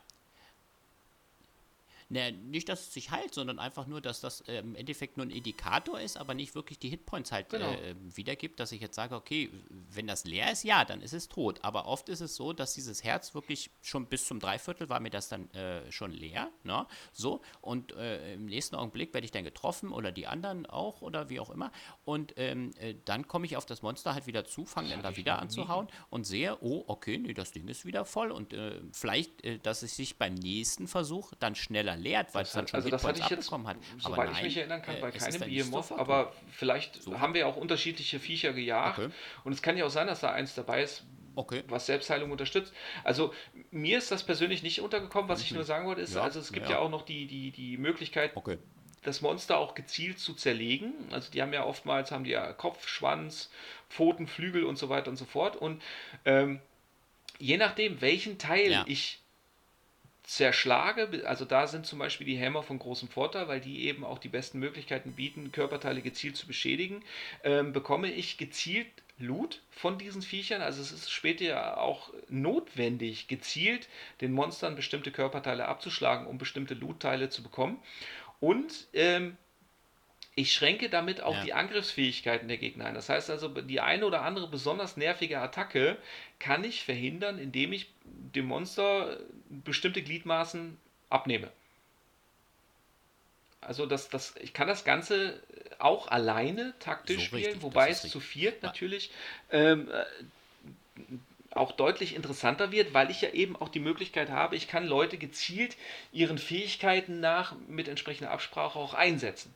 Ne, nicht, dass es sich heilt, sondern einfach nur, dass das äh, im Endeffekt nur ein Indikator ist, aber nicht wirklich die Hitpoints halt genau. äh, wiedergibt, dass ich jetzt sage, okay, wenn das leer ist, ja, dann ist es tot. Aber oft ist es so, dass dieses Herz wirklich schon bis zum Dreiviertel war mir das dann äh, schon leer, ne? So, und äh, im nächsten Augenblick werde ich dann getroffen oder die anderen auch oder wie auch immer. Und ähm, äh, dann komme ich auf das Monster halt wieder zu, fange dann da wieder an zu hauen und sehe, oh, okay, nee, das Ding ist wieder voll. Und äh, vielleicht, dass es sich beim nächsten Versuch dann schneller verlehrt, weil es dann schon also das hatte ich jetzt, hat. Soweit ich mich erinnern kann, bei äh, keinem Behemoth, aber vielleicht so. haben wir auch unterschiedliche Viecher gejagt. Okay. Und es kann ja auch sein, dass da eins dabei ist, okay. was Selbstheilung unterstützt. Also mir ist das persönlich nicht untergekommen. Was ich nur sagen wollte, ist, ja, also es gibt ja. ja, auch noch die, die, die Möglichkeit, okay. das Monster auch gezielt zu zerlegen. Also die haben ja oftmals haben die ja Kopf, Schwanz, Pfoten, Flügel und so weiter und so fort. Und ähm, je nachdem, welchen Teil ja. ich zerschlage, also da sind zum Beispiel die Hämmer von großem Vorteil, weil die eben auch die besten Möglichkeiten bieten, Körperteile gezielt zu beschädigen, ähm, bekomme ich gezielt Loot von diesen Viechern. Also es ist später ja auch notwendig, gezielt den Monstern bestimmte Körperteile abzuschlagen, um bestimmte Loot-Teile zu bekommen. Und ähm, ich schränke damit auch ja. die Angriffsfähigkeiten der Gegner ein. Das heißt also, die eine oder andere besonders nervige Attacke kann ich verhindern, indem ich dem Monster bestimmte Gliedmaßen abnehme. Also das, das, ich kann das Ganze auch alleine taktisch so spielen, richtig, wobei es zu viert natürlich ähm, äh, auch deutlich interessanter wird, weil ich ja eben auch die Möglichkeit habe, ich kann Leute gezielt ihren Fähigkeiten nach mit entsprechender Absprache auch einsetzen.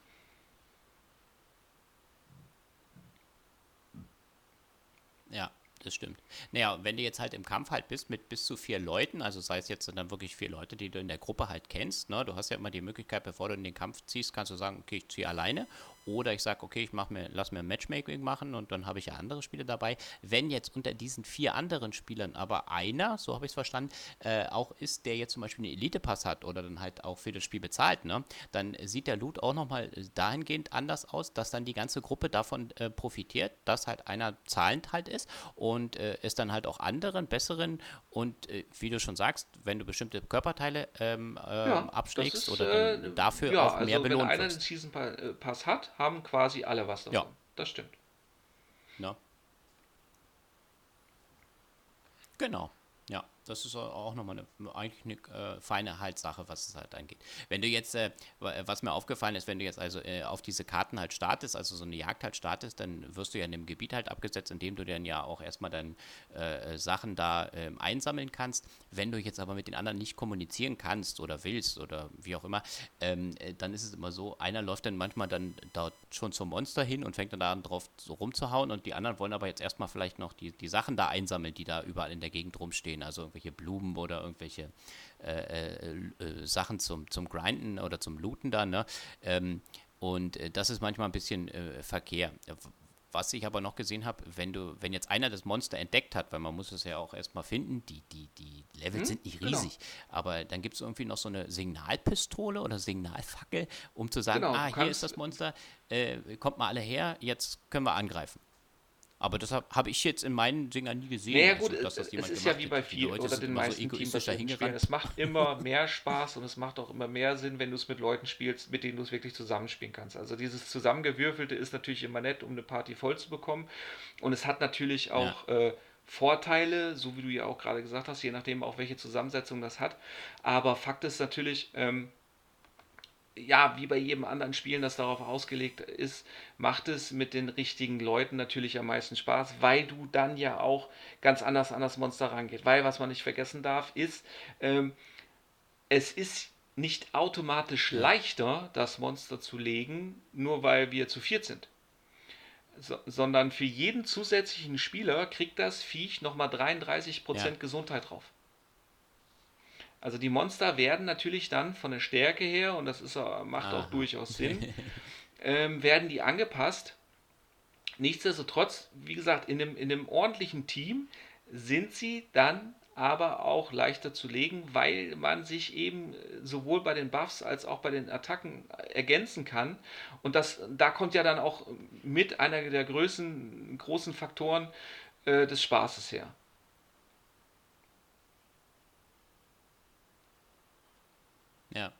Ja, das stimmt. Naja, wenn du jetzt halt im Kampf halt bist mit bis zu vier Leuten, also sei es jetzt dann wirklich vier Leute, die du in der Gruppe halt kennst, ne, du hast ja immer die Möglichkeit, bevor du in den Kampf ziehst, kannst du sagen, okay, ich ziehe alleine oder ich sage, okay, ich mach mir, lass mir Matchmaking machen und dann habe ich ja andere Spiele dabei. Wenn jetzt unter diesen vier anderen Spielern aber einer, so habe ich es verstanden, äh, auch ist, der jetzt zum Beispiel einen Elite-Pass hat oder dann halt auch für das Spiel bezahlt, ne, dann sieht der Loot auch nochmal dahingehend anders aus, dass dann die ganze Gruppe davon äh, profitiert, dass halt einer zahlend halt ist und äh, es dann halt auch anderen, besseren und äh, wie du schon sagst, wenn du bestimmte Körperteile ähm, ja, ähm, abschlägst ist, oder äh, dafür ja, auch mehr also belohnt wenn einer den Season äh, Pass hat, haben quasi alle was davon. Ja. Das stimmt. Ja. Genau. Das ist auch nochmal eine, eigentlich eine äh, feine Haltsache, was es halt angeht. Wenn du jetzt, äh, was mir aufgefallen ist, wenn du jetzt also äh, auf diese Karten halt startest, also so eine Jagd halt startest, dann wirst du ja in dem Gebiet halt abgesetzt, in dem du dann ja auch erstmal dann äh, Sachen da ähm, einsammeln kannst. Wenn du jetzt aber mit den anderen nicht kommunizieren kannst oder willst oder wie auch immer, ähm, äh, dann ist es immer so, einer läuft dann manchmal dann dort schon zum Monster hin und fängt dann da drauf so rumzuhauen und die anderen wollen aber jetzt erstmal vielleicht noch die, die Sachen da einsammeln, die da überall in der Gegend rumstehen, also irgendwelche Blumen oder irgendwelche äh, äh, äh, Sachen zum, zum Grinden oder zum Looten da, ne? Ähm, und äh, das ist manchmal ein bisschen äh, Verkehr. Was ich aber noch gesehen habe, wenn du, wenn jetzt einer das Monster entdeckt hat, weil man muss es ja auch erstmal finden, die, die, die Level hm, sind nicht genau. riesig, genau. aber dann gibt es irgendwie noch so eine Signalpistole oder Signalfackel, um zu sagen, genau, ah, hier ist das Monster, äh, kommt mal alle her, jetzt können wir angreifen. Aber das habe hab ich jetzt in meinen Dingern nie gesehen. Naja, gut, also, dass das es ist ja wie bei vielen oder den meisten so Teams, spielen. Es macht immer mehr Spaß und es macht auch immer mehr Sinn, wenn du es mit Leuten spielst, mit denen du es wirklich zusammenspielen kannst. Also dieses Zusammengewürfelte ist natürlich immer nett, um eine Party voll zu bekommen. Und es hat natürlich auch ja. äh, Vorteile, so wie du ja auch gerade gesagt hast, je nachdem auch welche Zusammensetzung das hat. Aber Fakt ist natürlich, ähm, ja, wie bei jedem anderen Spielen, das darauf ausgelegt ist, macht es mit den richtigen Leuten natürlich am meisten Spaß, weil du dann ja auch ganz anders an das Monster rangeht. Weil, was man nicht vergessen darf, ist, ähm, es ist nicht automatisch leichter, das Monster zu legen, nur weil wir zu viert sind. So, sondern für jeden zusätzlichen Spieler kriegt das Viech nochmal 33% ja. Gesundheit drauf. Also die Monster werden natürlich dann von der Stärke her, und das ist, macht Aha. auch durchaus Sinn, ähm, werden die angepasst. Nichtsdestotrotz, wie gesagt, in einem, in einem ordentlichen Team sind sie dann aber auch leichter zu legen, weil man sich eben sowohl bei den Buffs als auch bei den Attacken ergänzen kann. Und das, da kommt ja dann auch mit einer der größten, großen Faktoren äh, des Spaßes her. Ja.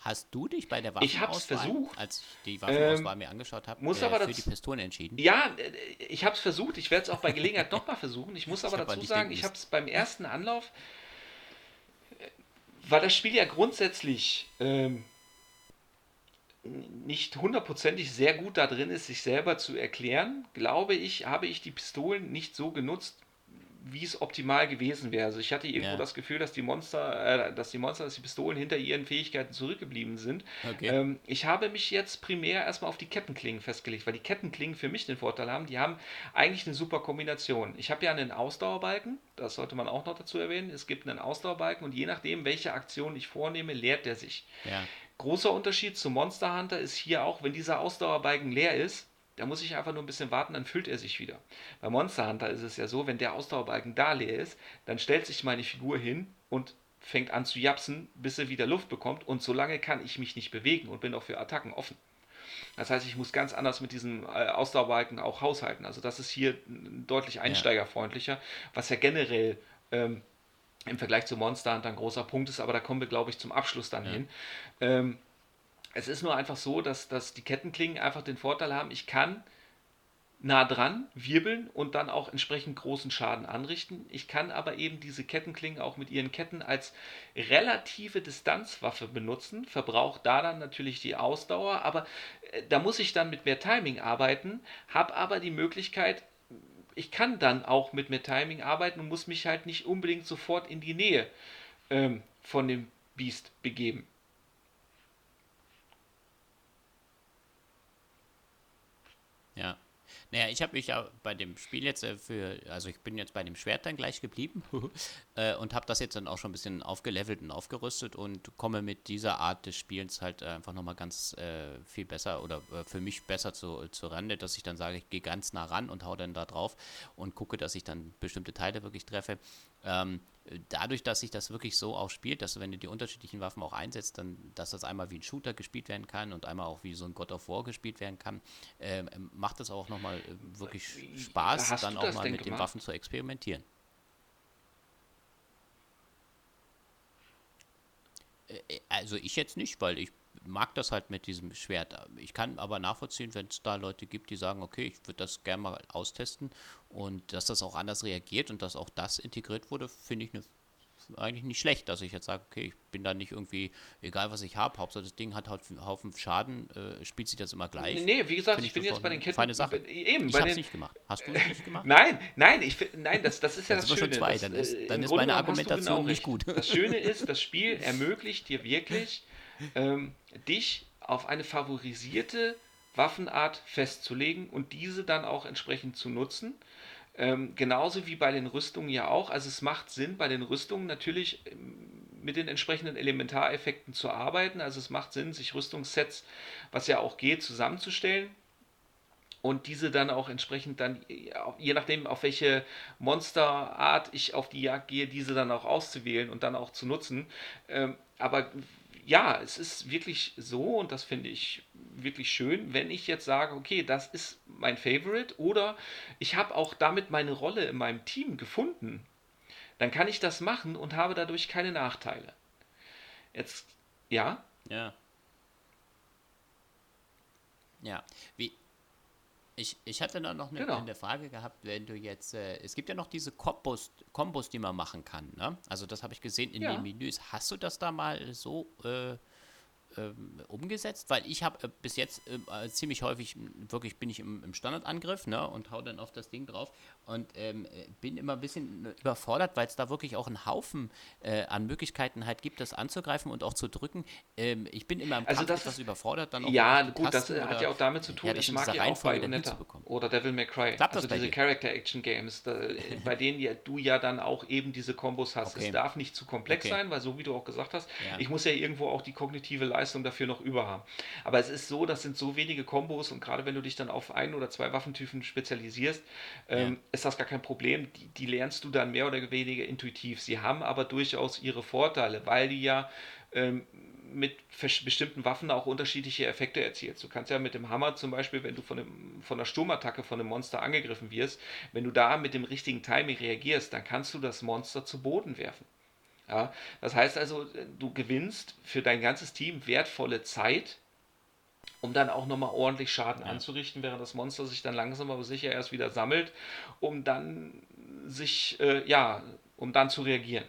Hast du dich bei der Waffenauswahl, versucht, als ich die Waffenauswahl ähm, mir angeschaut habe, muss äh, aber für die Pistolen entschieden? Ja, äh, ich habe es versucht. Ich werde es auch bei Gelegenheit nochmal versuchen. Ich muss aber ich dazu sagen, ich habe es beim ersten Anlauf, äh, weil das Spiel ja grundsätzlich ähm, nicht hundertprozentig sehr gut da drin ist, sich selber zu erklären, glaube ich, habe ich die Pistolen nicht so genutzt, wie es optimal gewesen wäre. Also ich hatte irgendwo ja. das Gefühl, dass die Monster, äh, dass die Monster, dass die Pistolen hinter ihren Fähigkeiten zurückgeblieben sind. Okay. Ähm, ich habe mich jetzt primär erstmal auf die Kettenklingen festgelegt, weil die Kettenklingen für mich den Vorteil haben, die haben eigentlich eine super Kombination. Ich habe ja einen Ausdauerbalken, das sollte man auch noch dazu erwähnen. Es gibt einen Ausdauerbalken und je nachdem, welche Aktion ich vornehme, leert der sich. Ja. Großer Unterschied zum Monster Hunter ist hier auch, wenn dieser Ausdauerbalken leer ist, da muss ich einfach nur ein bisschen warten, dann füllt er sich wieder. Bei Monster Hunter ist es ja so, wenn der Ausdauerbalken da leer ist, dann stellt sich meine Figur hin und fängt an zu japsen, bis er wieder Luft bekommt und solange kann ich mich nicht bewegen und bin auch für Attacken offen. Das heißt, ich muss ganz anders mit diesen äh, Ausdauerbalken auch haushalten. Also das ist hier deutlich einsteigerfreundlicher, was ja generell ähm, im Vergleich zu Monster Hunter ein großer Punkt ist, aber da kommen wir, glaube ich, zum Abschluss dann ja. hin. Ähm, es ist nur einfach so, dass, dass die Kettenklingen einfach den Vorteil haben, ich kann nah dran wirbeln und dann auch entsprechend großen Schaden anrichten. Ich kann aber eben diese Kettenklingen auch mit ihren Ketten als relative Distanzwaffe benutzen, verbraucht da dann natürlich die Ausdauer, aber äh, da muss ich dann mit mehr Timing arbeiten, habe aber die Möglichkeit, ich kann dann auch mit mehr Timing arbeiten und muss mich halt nicht unbedingt sofort in die Nähe ähm, von dem Biest begeben. Ja. Naja, ich habe mich ja bei dem Spiel jetzt äh, für, also ich bin jetzt bei dem Schwert dann gleich geblieben äh, und habe das jetzt dann auch schon ein bisschen aufgelevelt und aufgerüstet und komme mit dieser Art des Spiels halt einfach nochmal ganz äh, viel besser oder äh, für mich besser zu, zu Rande, dass ich dann sage, ich gehe ganz nah ran und hau dann da drauf und gucke, dass ich dann bestimmte Teile wirklich treffe. Ähm, dadurch, dass sich das wirklich so auch spielt, dass du, wenn du die unterschiedlichen Waffen auch einsetzt, dann, dass das einmal wie ein Shooter gespielt werden kann und einmal auch wie so ein God of War gespielt werden kann, äh, macht es auch nochmal äh, wirklich Spaß, Hast dann auch mal mit den Waffen zu experimentieren. Äh, äh, also ich jetzt nicht, weil ich mag das halt mit diesem Schwert. Ich kann aber nachvollziehen, wenn es da Leute gibt, die sagen, okay, ich würde das gerne mal austesten und dass das auch anders reagiert und dass auch das integriert wurde, finde ich eine eigentlich nicht schlecht, dass ich jetzt sage, okay, ich bin da nicht irgendwie, egal was ich habe, Hauptsache das Ding hat halt einen Haufen Schaden, äh, spielt sich das immer gleich. Nee, wie gesagt, ich, ich bin jetzt bei den Ketten. Feine Sache. Eben, ich habe es nicht gemacht. Hast du es nicht gemacht? nein, nein, ich, nein das, das ist ja das, das Schöne. Zwei, dann ist, äh, dann ist meine Argumentation genau nicht gut. Das Schöne ist, das Spiel ermöglicht dir wirklich, ähm, dich auf eine favorisierte Waffenart festzulegen und diese dann auch entsprechend zu nutzen. Ähm, genauso wie bei den Rüstungen ja auch. Also es macht Sinn, bei den Rüstungen natürlich ähm, mit den entsprechenden Elementareffekten zu arbeiten. Also es macht Sinn, sich Rüstungssets, was ja auch geht, zusammenzustellen und diese dann auch entsprechend dann, je nachdem auf welche Monsterart ich auf die Jagd gehe, diese dann auch auszuwählen und dann auch zu nutzen. Ähm, aber ja, es ist wirklich so und das finde ich wirklich schön, wenn ich jetzt sage, okay, das ist mein Favorite oder ich habe auch damit meine Rolle in meinem Team gefunden, dann kann ich das machen und habe dadurch keine Nachteile. Jetzt, ja? Ja. Ja. Wie, ich, ich hatte da noch eine, genau. eine, Frage gehabt, wenn du jetzt, äh, es gibt ja noch diese Kombos, Kombos, die man machen kann, ne? Also das habe ich gesehen in ja. den Menüs. Hast du das da mal so äh, ähm, umgesetzt? Weil ich habe äh, bis jetzt äh, ziemlich häufig, wirklich bin ich im, im, Standardangriff ne, und hau dann auf das Ding drauf und ähm, bin immer ein bisschen überfordert, weil es da wirklich auch einen Haufen äh, an Möglichkeiten halt gibt, das anzugreifen und auch zu drücken. Ähm, ich bin immer im also Kampf etwas überfordert. Dann auch ja, gut, das oder, hat ja auch damit zu tun, ja, ich mag ja auch Bayonetta oder Devil May Cry. Klappt also diese Character-Action-Games, bei denen ja, du ja dann auch eben diese Kombos hast. Okay. Es darf nicht zu komplex okay. sein, weil so wie du auch gesagt hast, ja. ich muss ja irgendwo auch die kognitive Leistung dafür noch über haben. Aber es ist so, das sind so wenige Kombos und gerade wenn du dich dann auf ein oder zwei Waffentypen spezialisierst, ähm, ja. ist das gar kein Problem. Die, die, lernst du dann mehr oder weniger intuitiv. Sie haben aber durchaus ihre Vorteile, weil die ja ähm, mit bestimmten Waffen auch unterschiedliche Effekte erzielst. Du kannst ja mit dem Hammer zum Beispiel, wenn du von, dem, von einer Sturmattacke von einem Monster angegriffen wirst, wenn du da mit dem richtigen Timing reagierst, dann kannst du das Monster zu Boden werfen. Ja, das heißt also, du gewinnst für dein ganzes Team wertvolle Zeit, um dann auch nochmal ordentlich Schaden ja. anzurichten, während das Monster sich dann langsam aber sicher erst wieder sammelt, um dann sich, äh, ja, um dann zu reagieren.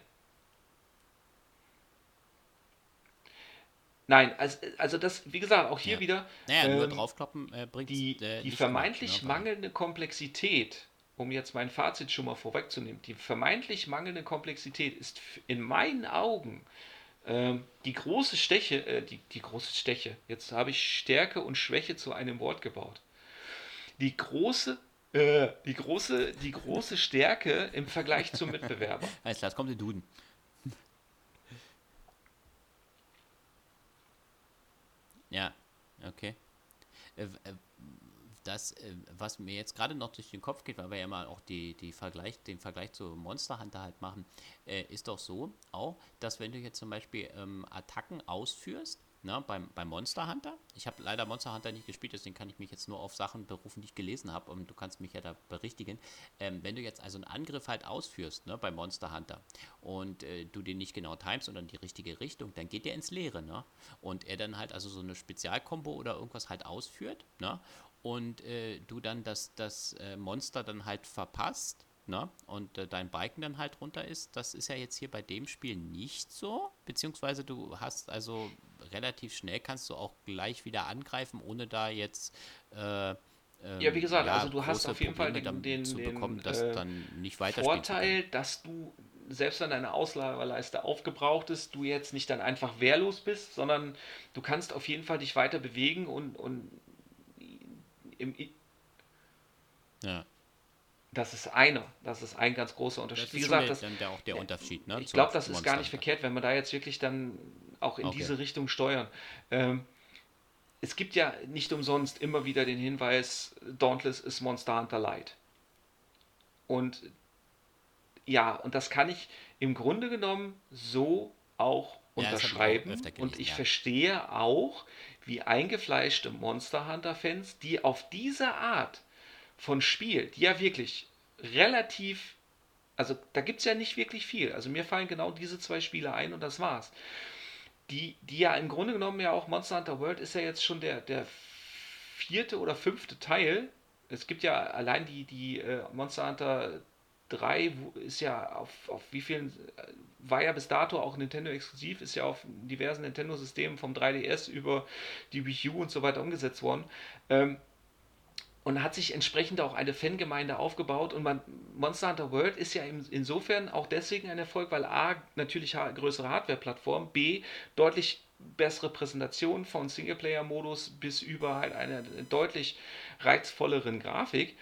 Nein, also, also das, wie gesagt, auch hier ja. wieder. Naja, ähm, nur draufkloppen äh, bringt Die, äh, die vermeintlich ne, mangelnde Komplexität um jetzt mein Fazit schon mal vorwegzunehmen, die vermeintlich mangelnde Komplexität ist in meinen Augen äh, die große Steche, äh, die, die große Steche, jetzt habe ich Stärke und Schwäche zu einem Wort gebaut. Die große, äh, die große, die große Stärke im Vergleich zum Mitbewerber. Alles klar, jetzt kommt der Duden. Ja, okay. Das, äh, was mir jetzt gerade noch durch den Kopf geht, weil wir ja mal auch die, die Vergleich, den Vergleich zu Monster Hunter halt machen, äh, ist doch so auch, dass wenn du jetzt zum Beispiel ähm, Attacken ausführst, na, ne, beim, beim Monster Hunter. Ich habe leider Monster Hunter nicht gespielt, deswegen kann ich mich jetzt nur auf Sachen berufen, die ich gelesen habe und du kannst mich ja da berichtigen. Ähm, wenn du jetzt also einen Angriff halt ausführst ne, beim Monster Hunter und äh, du den nicht genau timest in die richtige Richtung, dann geht der ins Leere. Ne? Und er dann halt also so eine Spezialkombo oder irgendwas halt ausführt ne? Und äh, du dann das, das äh, Monster dann halt verpasst ne? und äh, dein Biken dann halt runter ist, das ist ja jetzt hier bei dem Spiel nicht so, beziehungsweise du hast also relativ schnell kannst du auch gleich wieder angreifen, ohne da jetzt äh, ähm, ja, wie gesagt, ja, also du hast auf jeden Probleme Fall den, den, zu bekommen, dass äh, dann nicht weiter Vorteil, dass du selbst wenn deine Auslagerleiste aufgebraucht ist, du jetzt nicht dann einfach wehrlos bist, sondern du kannst auf jeden Fall dich weiter bewegen und, und im, ja. Das ist einer, das ist ein ganz großer Unterschied. Wie gesagt, das, dann auch der Unterschied. Ne, ich glaube, das ist gar nicht verkehrt, wenn wir da jetzt wirklich dann auch in okay. diese Richtung steuern. Ähm, es gibt ja nicht umsonst immer wieder den Hinweis, Dauntless ist Monster Hunter Light. Und ja, und das kann ich im Grunde genommen so auch unterschreiben. Ja, auch und ich ja. verstehe auch, wie eingefleischte Monster Hunter-Fans, die auf diese Art von Spiel, die ja wirklich relativ, also da gibt es ja nicht wirklich viel. Also mir fallen genau diese zwei Spiele ein und das war's. Die, die ja im Grunde genommen ja auch Monster Hunter World ist ja jetzt schon der, der vierte oder fünfte Teil. Es gibt ja allein die, die äh, Monster Hunter 3 ist ja auf, auf wie vielen, war ja bis dato auch Nintendo exklusiv, ist ja auf diversen Nintendo-Systemen vom 3DS über die Wii U und so weiter umgesetzt worden. Ähm, und hat sich entsprechend auch eine Fangemeinde aufgebaut. Und man, Monster Hunter World ist ja insofern auch deswegen ein Erfolg, weil A, natürlich größere Hardware-Plattform, B, deutlich bessere Präsentation von Singleplayer-Modus bis über halt eine deutlich reizvolleren Grafik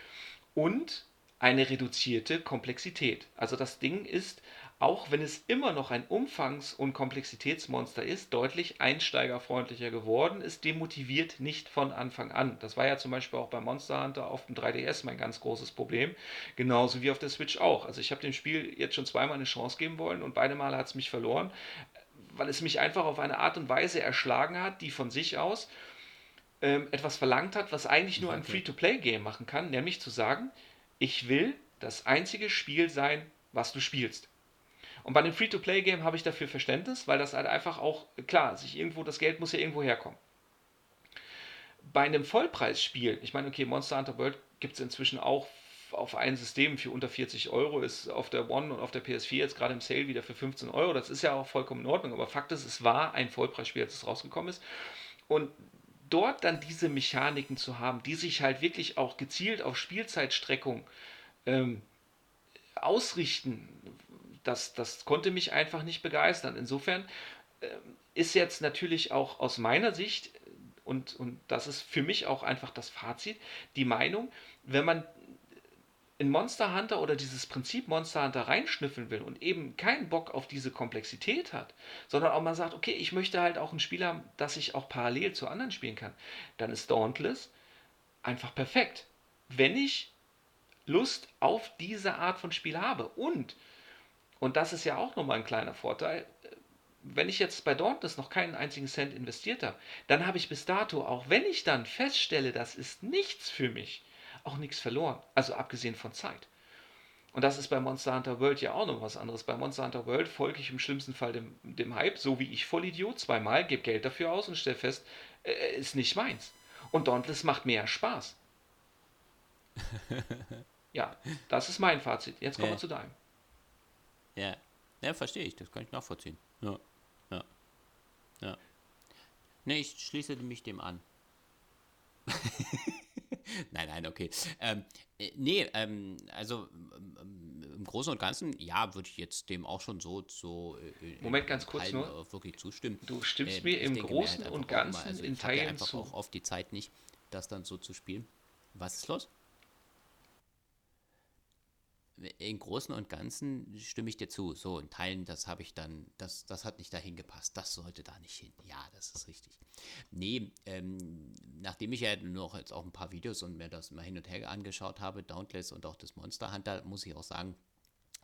und eine reduzierte Komplexität. Also das Ding ist, auch wenn es immer noch ein Umfangs- und Komplexitätsmonster ist, deutlich einsteigerfreundlicher geworden. Es demotiviert nicht von Anfang an. Das war ja zum Beispiel auch bei Monster Hunter auf dem 3DS mein ganz großes Problem. Genauso wie auf der Switch auch. Also ich habe dem Spiel jetzt schon zweimal eine Chance geben wollen und beide Male hat es mich verloren, weil es mich einfach auf eine Art und Weise erschlagen hat, die von sich aus ähm, etwas verlangt hat, was eigentlich nur ein Free-to-Play-Game machen kann, nämlich zu sagen, ich will das einzige Spiel sein, was du spielst. Und bei einem Free-to-Play-Game habe ich dafür Verständnis, weil das halt einfach auch, klar, sich irgendwo, das Geld muss ja irgendwo herkommen. Bei einem Vollpreisspiel, ich meine, okay, Monster Hunter World gibt es inzwischen auch auf ein System für unter 40 Euro, ist auf der One und auf der PS4 jetzt gerade im Sale wieder für 15 Euro. Das ist ja auch vollkommen in Ordnung, aber Fakt ist, es war ein Vollpreisspiel, als es rausgekommen ist. Und dort dann diese Mechaniken zu haben, die sich halt wirklich auch gezielt auf Spielzeitstreckung ähm, ausrichten, das, das konnte mich einfach nicht begeistern. Insofern äh, ist jetzt natürlich auch aus meiner Sicht, und, und das ist für mich auch einfach das Fazit, die Meinung, wenn man in Monster Hunter oder dieses Prinzip Monster Hunter reinschnüffeln will und eben keinen Bock auf diese Komplexität hat, sondern auch mal sagt, okay, ich möchte halt auch ein Spiel haben, das ich auch parallel zu anderen spielen kann, dann ist Dauntless einfach perfekt. Wenn ich Lust auf diese Art von Spiel habe und, und das ist ja auch nochmal ein kleiner Vorteil, wenn ich jetzt bei Dauntless noch keinen einzigen Cent investiert habe, dann habe ich bis dato, auch wenn ich dann feststelle, das ist nichts für mich, auch nichts verloren. Also abgesehen von Zeit. Und das ist bei Monster Hunter World ja auch noch was anderes. Bei Monster Hunter World folge ich im schlimmsten Fall dem, dem Hype, so wie ich Vollidiot, zweimal, gebe Geld dafür aus und stelle fest, äh, ist nicht meins. Und Dauntless macht mehr Spaß. ja, das ist mein Fazit. Jetzt kommen ja. wir zu deinem. Ja. ja, verstehe ich. Das kann ich nachvollziehen. Ja. Ja. Ja. Ne, ich schließe mich dem an. nein, nein, okay. Ähm, äh, nee, ähm, also ähm, im Großen und Ganzen, ja, würde ich jetzt dem auch schon so, so äh, Moment, ganz kurz nur. wirklich zustimmen. Du stimmst äh, mir im Großen halt und Ganzen mal, also in Teilen einfach zu. auch oft die Zeit nicht, das dann so zu spielen. Was ist los? Im Großen und Ganzen stimme ich dir zu. So, in Teilen, das habe ich dann, das, das hat nicht dahin gepasst. Das sollte da nicht hin. Ja, das ist richtig. Nee, ähm, nachdem ich ja noch jetzt auch ein paar Videos und mir das mal hin und her angeschaut habe, Dauntless und auch das Monster Hunter, muss ich auch sagen,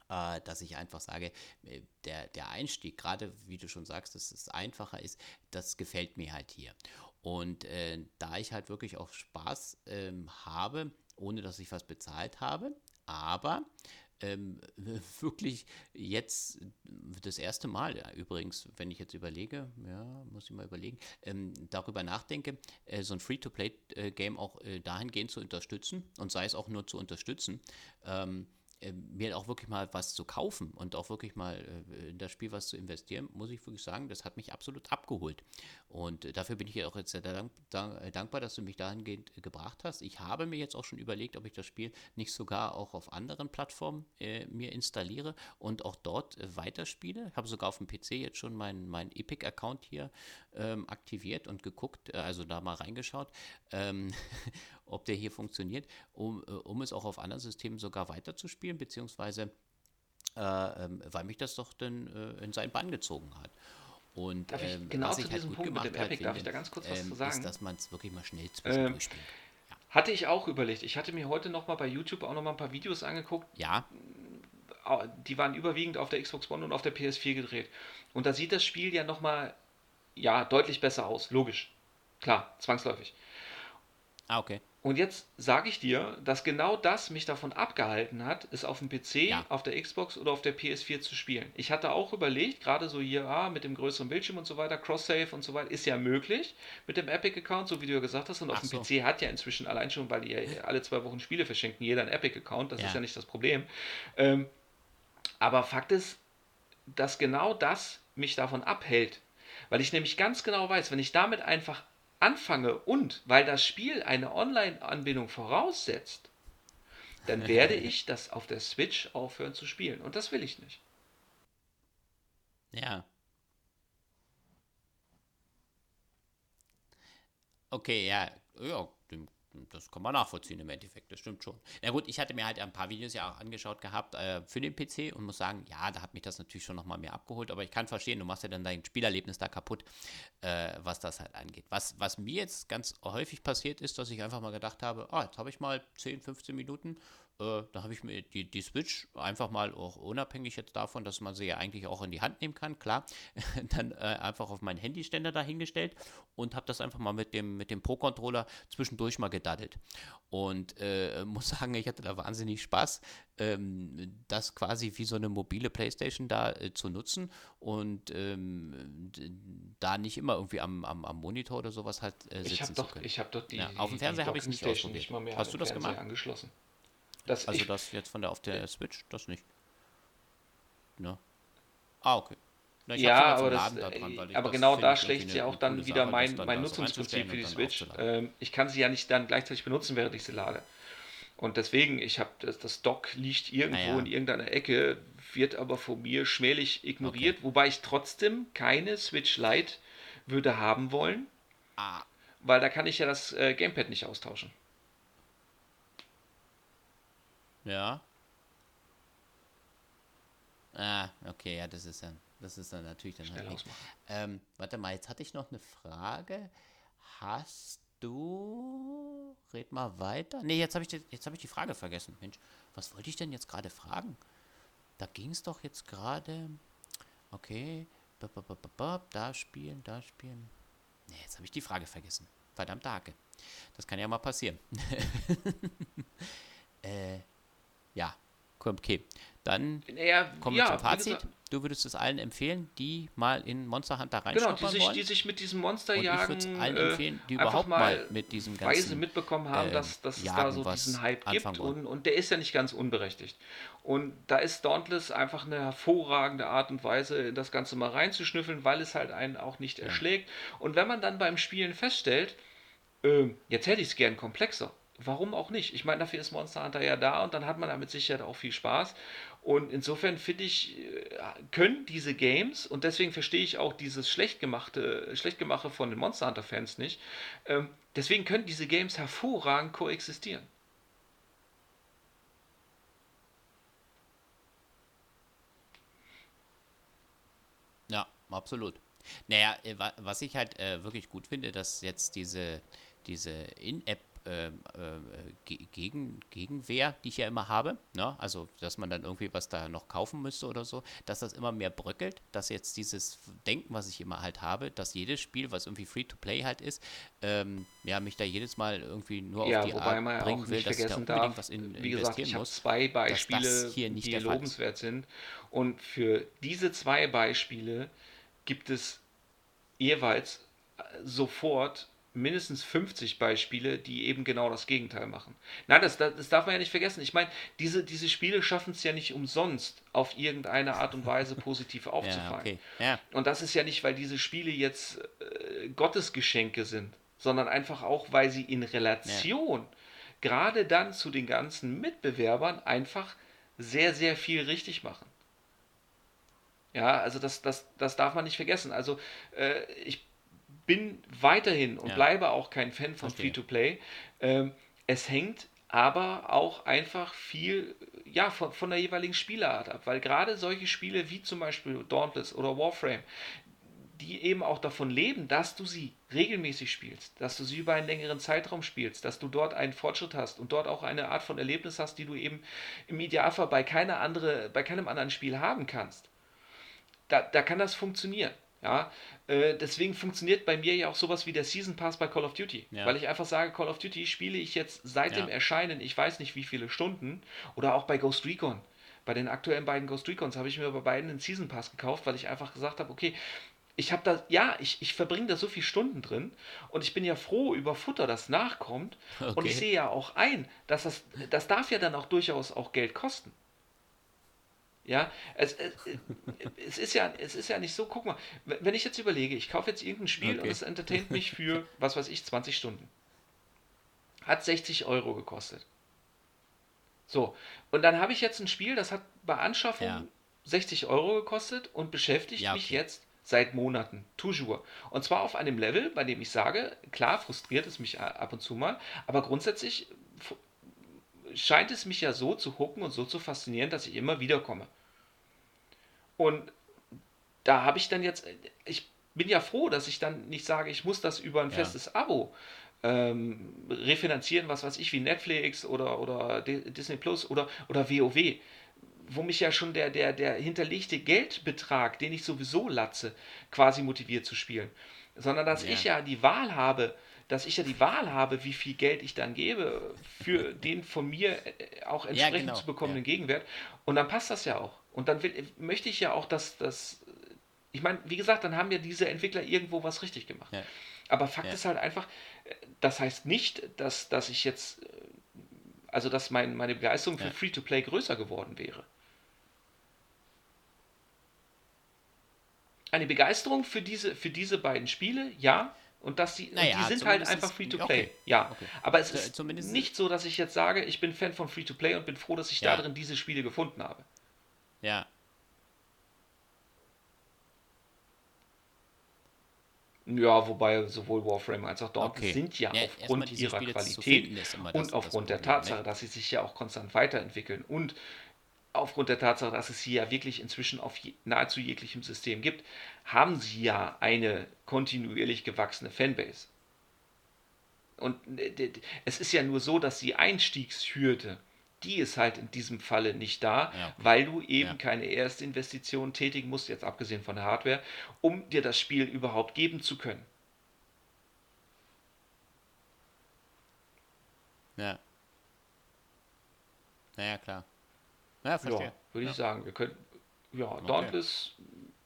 äh, dass ich einfach sage, äh, der, der Einstieg, gerade wie du schon sagst, dass es einfacher ist, das gefällt mir halt hier. Und äh, da ich halt wirklich auch Spaß ähm, habe, ohne dass ich was bezahlt habe, aber ähm, wirklich jetzt das erste Mal, ja, übrigens, wenn ich jetzt überlege, ja, muss ich mal überlegen, ähm, darüber nachdenke, äh, so ein Free-to-Play-Game auch äh, dahingehend zu unterstützen und sei es auch nur zu unterstützen. Ähm, äh, mir auch wirklich mal was zu kaufen und auch wirklich mal äh, in das Spiel was zu investieren, muss ich wirklich sagen, das hat mich absolut abgeholt. Und äh, dafür bin ich ja auch jetzt sehr dank, dank, dankbar, dass du mich dahingehend gebracht hast. Ich habe mir jetzt auch schon überlegt, ob ich das Spiel nicht sogar auch auf anderen Plattformen äh, mir installiere und auch dort weiterspiele. Ich habe sogar auf dem PC jetzt schon meinen mein Epic-Account hier ähm, aktiviert und geguckt, also da mal reingeschaut. Ähm, ob der hier funktioniert, um, äh, um es auch auf anderen Systemen sogar weiterzuspielen, beziehungsweise äh, ähm, weil mich das doch dann äh, in seinen Bann gezogen hat. Und darf ich, ähm, genau was zu ich halt gut Punkt gemacht mit dem Epic, finde, darf ich da ganz kurz was ähm, zu sagen? Ist, dass man es wirklich mal schnell zwischendurch ähm, kann. Ja. Hatte ich auch überlegt. Ich hatte mir heute noch mal bei YouTube auch noch mal ein paar Videos angeguckt. Ja. Die waren überwiegend auf der Xbox One und auf der PS4 gedreht. Und da sieht das Spiel ja noch mal ja, deutlich besser aus. Logisch. Klar, zwangsläufig. Ah, okay. Und jetzt sage ich dir, dass genau das mich davon abgehalten hat, es auf dem PC, ja. auf der Xbox oder auf der PS4 zu spielen. Ich hatte auch überlegt, gerade so hier ah, mit dem größeren Bildschirm und so weiter, Cross-Save und so weiter, ist ja möglich mit dem Epic-Account, so wie du ja gesagt hast. Und Ach auf dem so. PC hat ja inzwischen allein schon, weil die ja alle zwei Wochen Spiele verschenken, jeder einen Epic-Account, das ja. ist ja nicht das Problem. Ähm, aber Fakt ist, dass genau das mich davon abhält. Weil ich nämlich ganz genau weiß, wenn ich damit einfach anfange und weil das Spiel eine Online-Anbindung voraussetzt, dann werde ich das auf der Switch aufhören zu spielen. Und das will ich nicht. Ja. Okay, ja. Ja, das kann man nachvollziehen im Endeffekt, das stimmt schon. Na gut, ich hatte mir halt ein paar Videos ja auch angeschaut gehabt äh, für den PC und muss sagen, ja, da hat mich das natürlich schon nochmal mehr abgeholt, aber ich kann verstehen, du machst ja dann dein Spielerlebnis da kaputt, äh, was das halt angeht. Was, was mir jetzt ganz häufig passiert ist, dass ich einfach mal gedacht habe, ah, jetzt habe ich mal 10, 15 Minuten äh, da habe ich mir die, die Switch einfach mal auch unabhängig jetzt davon, dass man sie ja eigentlich auch in die Hand nehmen kann, klar, dann äh, einfach auf meinen Handyständer dahingestellt und habe das einfach mal mit dem, mit dem Pro-Controller zwischendurch mal gedaddelt. Und äh, muss sagen, ich hatte da wahnsinnig Spaß, ähm, das quasi wie so eine mobile Playstation da äh, zu nutzen und ähm, da nicht immer irgendwie am, am, am Monitor oder sowas halt äh, sitzen ich hab doch, Ich habe doch die, ja, auf dem Fernseher habe ich es nicht ausprobiert. Nicht Hast du das gemacht? Angeschlossen. Das also das jetzt von der auf der Switch, das nicht. Ne? Ah, okay. Na, ja, aber, das, dran, aber genau da schlägt sie auch dann wieder Sache, mein, mein Nutzungsprinzip für die Switch. Ähm, ich kann sie ja nicht dann gleichzeitig benutzen, während ich sie lade. Und deswegen, ich habe das, das Dock liegt irgendwo ja. in irgendeiner Ecke, wird aber von mir schmählich ignoriert, okay. wobei ich trotzdem keine Switch Lite würde haben wollen, ah. weil da kann ich ja das äh, Gamepad nicht austauschen. Ja. Ah, okay, ja, das ist dann, das ist dann natürlich dann Schnell halt ähm, Warte mal, jetzt hatte ich noch eine Frage. Hast du. Red mal weiter. Nee, jetzt habe ich, jetzt hab ich die Frage vergessen. Mensch, was wollte ich denn jetzt gerade fragen? Da ging es doch jetzt gerade. Okay. Da spielen, da spielen. Nee, jetzt habe ich die Frage vergessen. Verdammt Hake. Das kann ja mal passieren. äh, ja, okay. Dann ja, kommen wir ja, zum Fazit. Du würdest es allen empfehlen, die mal in Monster Hunter reinschauen Genau, die sich, die sich mit diesem Monsterjagen ich allen äh, empfehlen, die überhaupt mal mit diesem ganzen Weise mitbekommen haben, äh, dass, dass es da so diesen Hype gibt und, und der ist ja nicht ganz unberechtigt. Und da ist Dauntless einfach eine hervorragende Art und Weise, das Ganze mal reinzuschnüffeln, weil es halt einen auch nicht ja. erschlägt. Und wenn man dann beim Spielen feststellt, äh, jetzt hätte ich es gern komplexer, warum auch nicht? Ich meine, dafür ist Monster Hunter ja da und dann hat man damit sicher auch viel Spaß. Und insofern finde ich, äh, können diese Games, und deswegen verstehe ich auch dieses schlecht gemachte, schlecht gemache von den Monster Hunter-Fans nicht, ähm, deswegen können diese Games hervorragend koexistieren. Ja, absolut. Naja, äh, was ich halt äh, wirklich gut finde, dass jetzt diese, diese In-App äh, äh, gegen, Gegenwehr, die ich ja immer habe, ne? also dass man dann irgendwie was da noch kaufen müsste oder so, dass das immer mehr bröckelt, dass jetzt dieses Denken, was ich immer halt habe, dass jedes Spiel, was irgendwie Free-to-Play halt ist, ähm, ja, mich da jedes Mal irgendwie nur ja, auf die Art man bringen will, dass ich da unbedingt darf, was in, wie gesagt, ich habe zwei Beispiele, die lobenswert sind und für diese zwei Beispiele gibt es jeweils sofort mindestens 50 Beispiele, die eben genau das Gegenteil machen. Nein, das, das, das darf man ja nicht vergessen. Ich meine, diese, diese Spiele schaffen es ja nicht umsonst, auf irgendeine Art und Weise positiv aufzufallen. Ja, okay. ja. Und das ist ja nicht, weil diese Spiele jetzt äh, Gottesgeschenke sind, sondern einfach auch, weil sie in Relation ja. gerade dann zu den ganzen Mitbewerbern einfach sehr, sehr viel richtig machen. Ja, also das, das, das darf man nicht vergessen. Also äh, ich bin weiterhin und ja. bleibe auch kein Fan von Free-to-Play. Ähm, es hängt aber auch einfach viel ja, von, von der jeweiligen Spielart ab, weil gerade solche Spiele wie zum Beispiel Dauntless oder Warframe, die eben auch davon leben, dass du sie regelmäßig spielst, dass du sie über einen längeren Zeitraum spielst, dass du dort einen Fortschritt hast und dort auch eine Art von Erlebnis hast, die du eben im Idealfall bei, keine andere, bei keinem anderen Spiel haben kannst. Da, da kann das funktionieren. Ja, äh, deswegen funktioniert bei mir ja auch sowas wie der Season Pass bei Call of Duty. Ja. Weil ich einfach sage, Call of Duty spiele ich jetzt seit ja. dem Erscheinen, ich weiß nicht wie viele Stunden, oder auch bei Ghost Recon. Bei den aktuellen beiden Ghost Recons habe ich mir bei beiden einen Season Pass gekauft, weil ich einfach gesagt habe, okay, ich habe da, ja, ich, ich verbringe da so viele Stunden drin und ich bin ja froh über Futter, das nachkommt. Okay. Und ich sehe ja auch ein, dass das, das darf ja dann auch durchaus auch Geld kosten. Ja, es, es, es, ist ja, es ist ja nicht so, guck mal, wenn ich jetzt überlege, ich kaufe jetzt irgendein Spiel okay. und es entertaint mich für, was weiß ich, 20 Stunden. Hat 60 Euro gekostet. So, und dann habe ich jetzt ein Spiel, das hat bei Anschaffung ja. 60 Euro gekostet und beschäftigt ja, okay. mich jetzt seit Monaten, toujours. Und zwar auf einem Level, bei dem ich sage, klar, frustriert es mich ab und zu mal, aber grundsätzlich scheint es mich ja so zu hucken und so zu faszinieren, dass ich immer wieder komme. Und da habe ich dann jetzt, ich bin ja froh, dass ich dann nicht sage, ich muss das über ein ja. festes Abo ähm, refinanzieren, was weiß ich, wie Netflix oder, oder Disney Plus oder, oder WoW, wo mich ja schon der, der, der hinterlegte Geldbetrag, den ich sowieso latze, quasi motiviert zu spielen. Sondern dass ja. ich ja die Wahl habe, dass ich ja die Wahl habe, wie viel Geld ich dann gebe für den von mir äh, auch entsprechend ja, genau. zu bekommenden. Gegenwert. Und dann passt das ja auch. Und dann will, möchte ich ja auch, dass das. Ich meine, wie gesagt, dann haben ja diese Entwickler irgendwo was richtig gemacht. Ja. Aber Fakt ist halt einfach, das heißt nicht, dass, dass ich jetzt Also, dass mein, meine Begeisterung für ja. Free-to-Play größer geworden wäre. Eine Begeisterung für diese, für diese beiden Spiele, ja. Und dass die, naja, die sind halt einfach Free-to-Play. Okay. Ja. Okay. Aber es ist zumindest nicht so, dass ich jetzt sage, ich bin Fan von Free-to-Play und bin froh, dass ich ja. darin diese Spiele gefunden habe. Ja. Ja, wobei sowohl Warframe als auch Dauntless okay. sind ja, ja aufgrund ihrer Spiele Qualität und aufgrund der Tatsache, ne? dass sie sich ja auch konstant weiterentwickeln und aufgrund der Tatsache, dass es sie ja wirklich inzwischen auf je, nahezu jeglichem System gibt, haben sie ja eine kontinuierlich gewachsene Fanbase. Und äh, es ist ja nur so, dass die Einstiegshürde, die ist halt in diesem Falle nicht da, ja. weil du eben ja. keine Erstinvestition tätigen musst, jetzt abgesehen von der Hardware, um dir das Spiel überhaupt geben zu können. Ja. Naja, klar. Ja, verstehe. Ja, würde ich sagen. Wir können, ja, okay. Dauntless,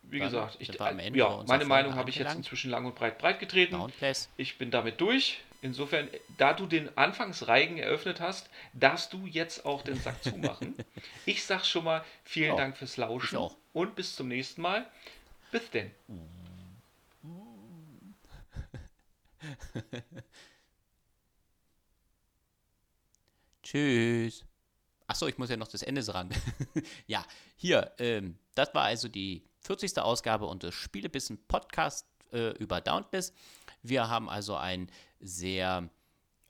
wie Dann gesagt, ich, ja, meine Meinung habe ich jetzt inzwischen lang und breit breit getreten. Dauntless. Ich bin damit durch. Insofern, da du den Anfangsreigen eröffnet hast, darfst du jetzt auch den Sack zumachen. ich sag schon mal vielen ja, Dank fürs Lauschen und bis zum nächsten Mal. Bis denn. Tschüss. Achso, ich muss ja noch das Ende sagen. ja, hier, ähm, das war also die 40. Ausgabe unseres Spielebissen Podcast äh, über Dauntless. Wir haben also ein sehr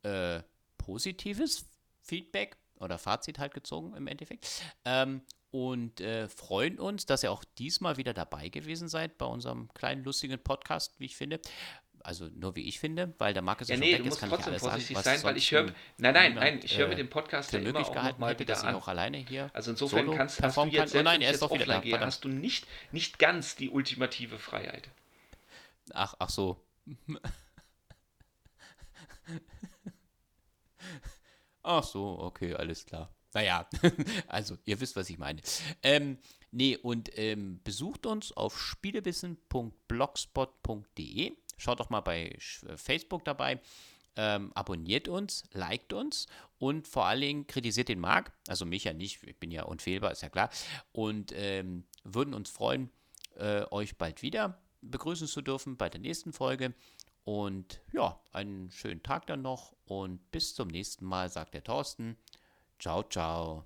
äh, positives Feedback oder Fazit halt gezogen im Endeffekt. Ähm, und äh, freuen uns, dass ihr auch diesmal wieder dabei gewesen seid bei unserem kleinen lustigen Podcast, wie ich finde also nur wie ich finde, weil der Markus ja, nee, weg du musst trotzdem vorsichtig sagen, sein, weil ich höre, nein, nein, nein, ich höre äh, mir den Podcast ja immer auch noch mal wieder an. auch alleine hier also insofern kannst hast du jetzt, kann. Oh nein, er ist doch wieder da. Hast du nicht, nicht ganz die ultimative Freiheit. Ach, ach so. ach so, okay, alles klar. Naja, also ihr wisst, was ich meine. Ähm, nee, und ähm, besucht uns auf spielebissen.blogspot.de Schaut doch mal bei äh, Facebook dabei. Ähm, abonniert uns, liked uns und vor allen Dingen kritisiert den Marc, also mich ja nicht, ich bin ja unfehlbar, ist ja klar. Und ähm, würden uns freuen, äh, euch bald wieder begrüßen zu dürfen bei der nächsten Folge. Und ja, einen schönen Tag dann noch und bis zum nächsten Mal, sagt der Thorsten. Ciao, ciao.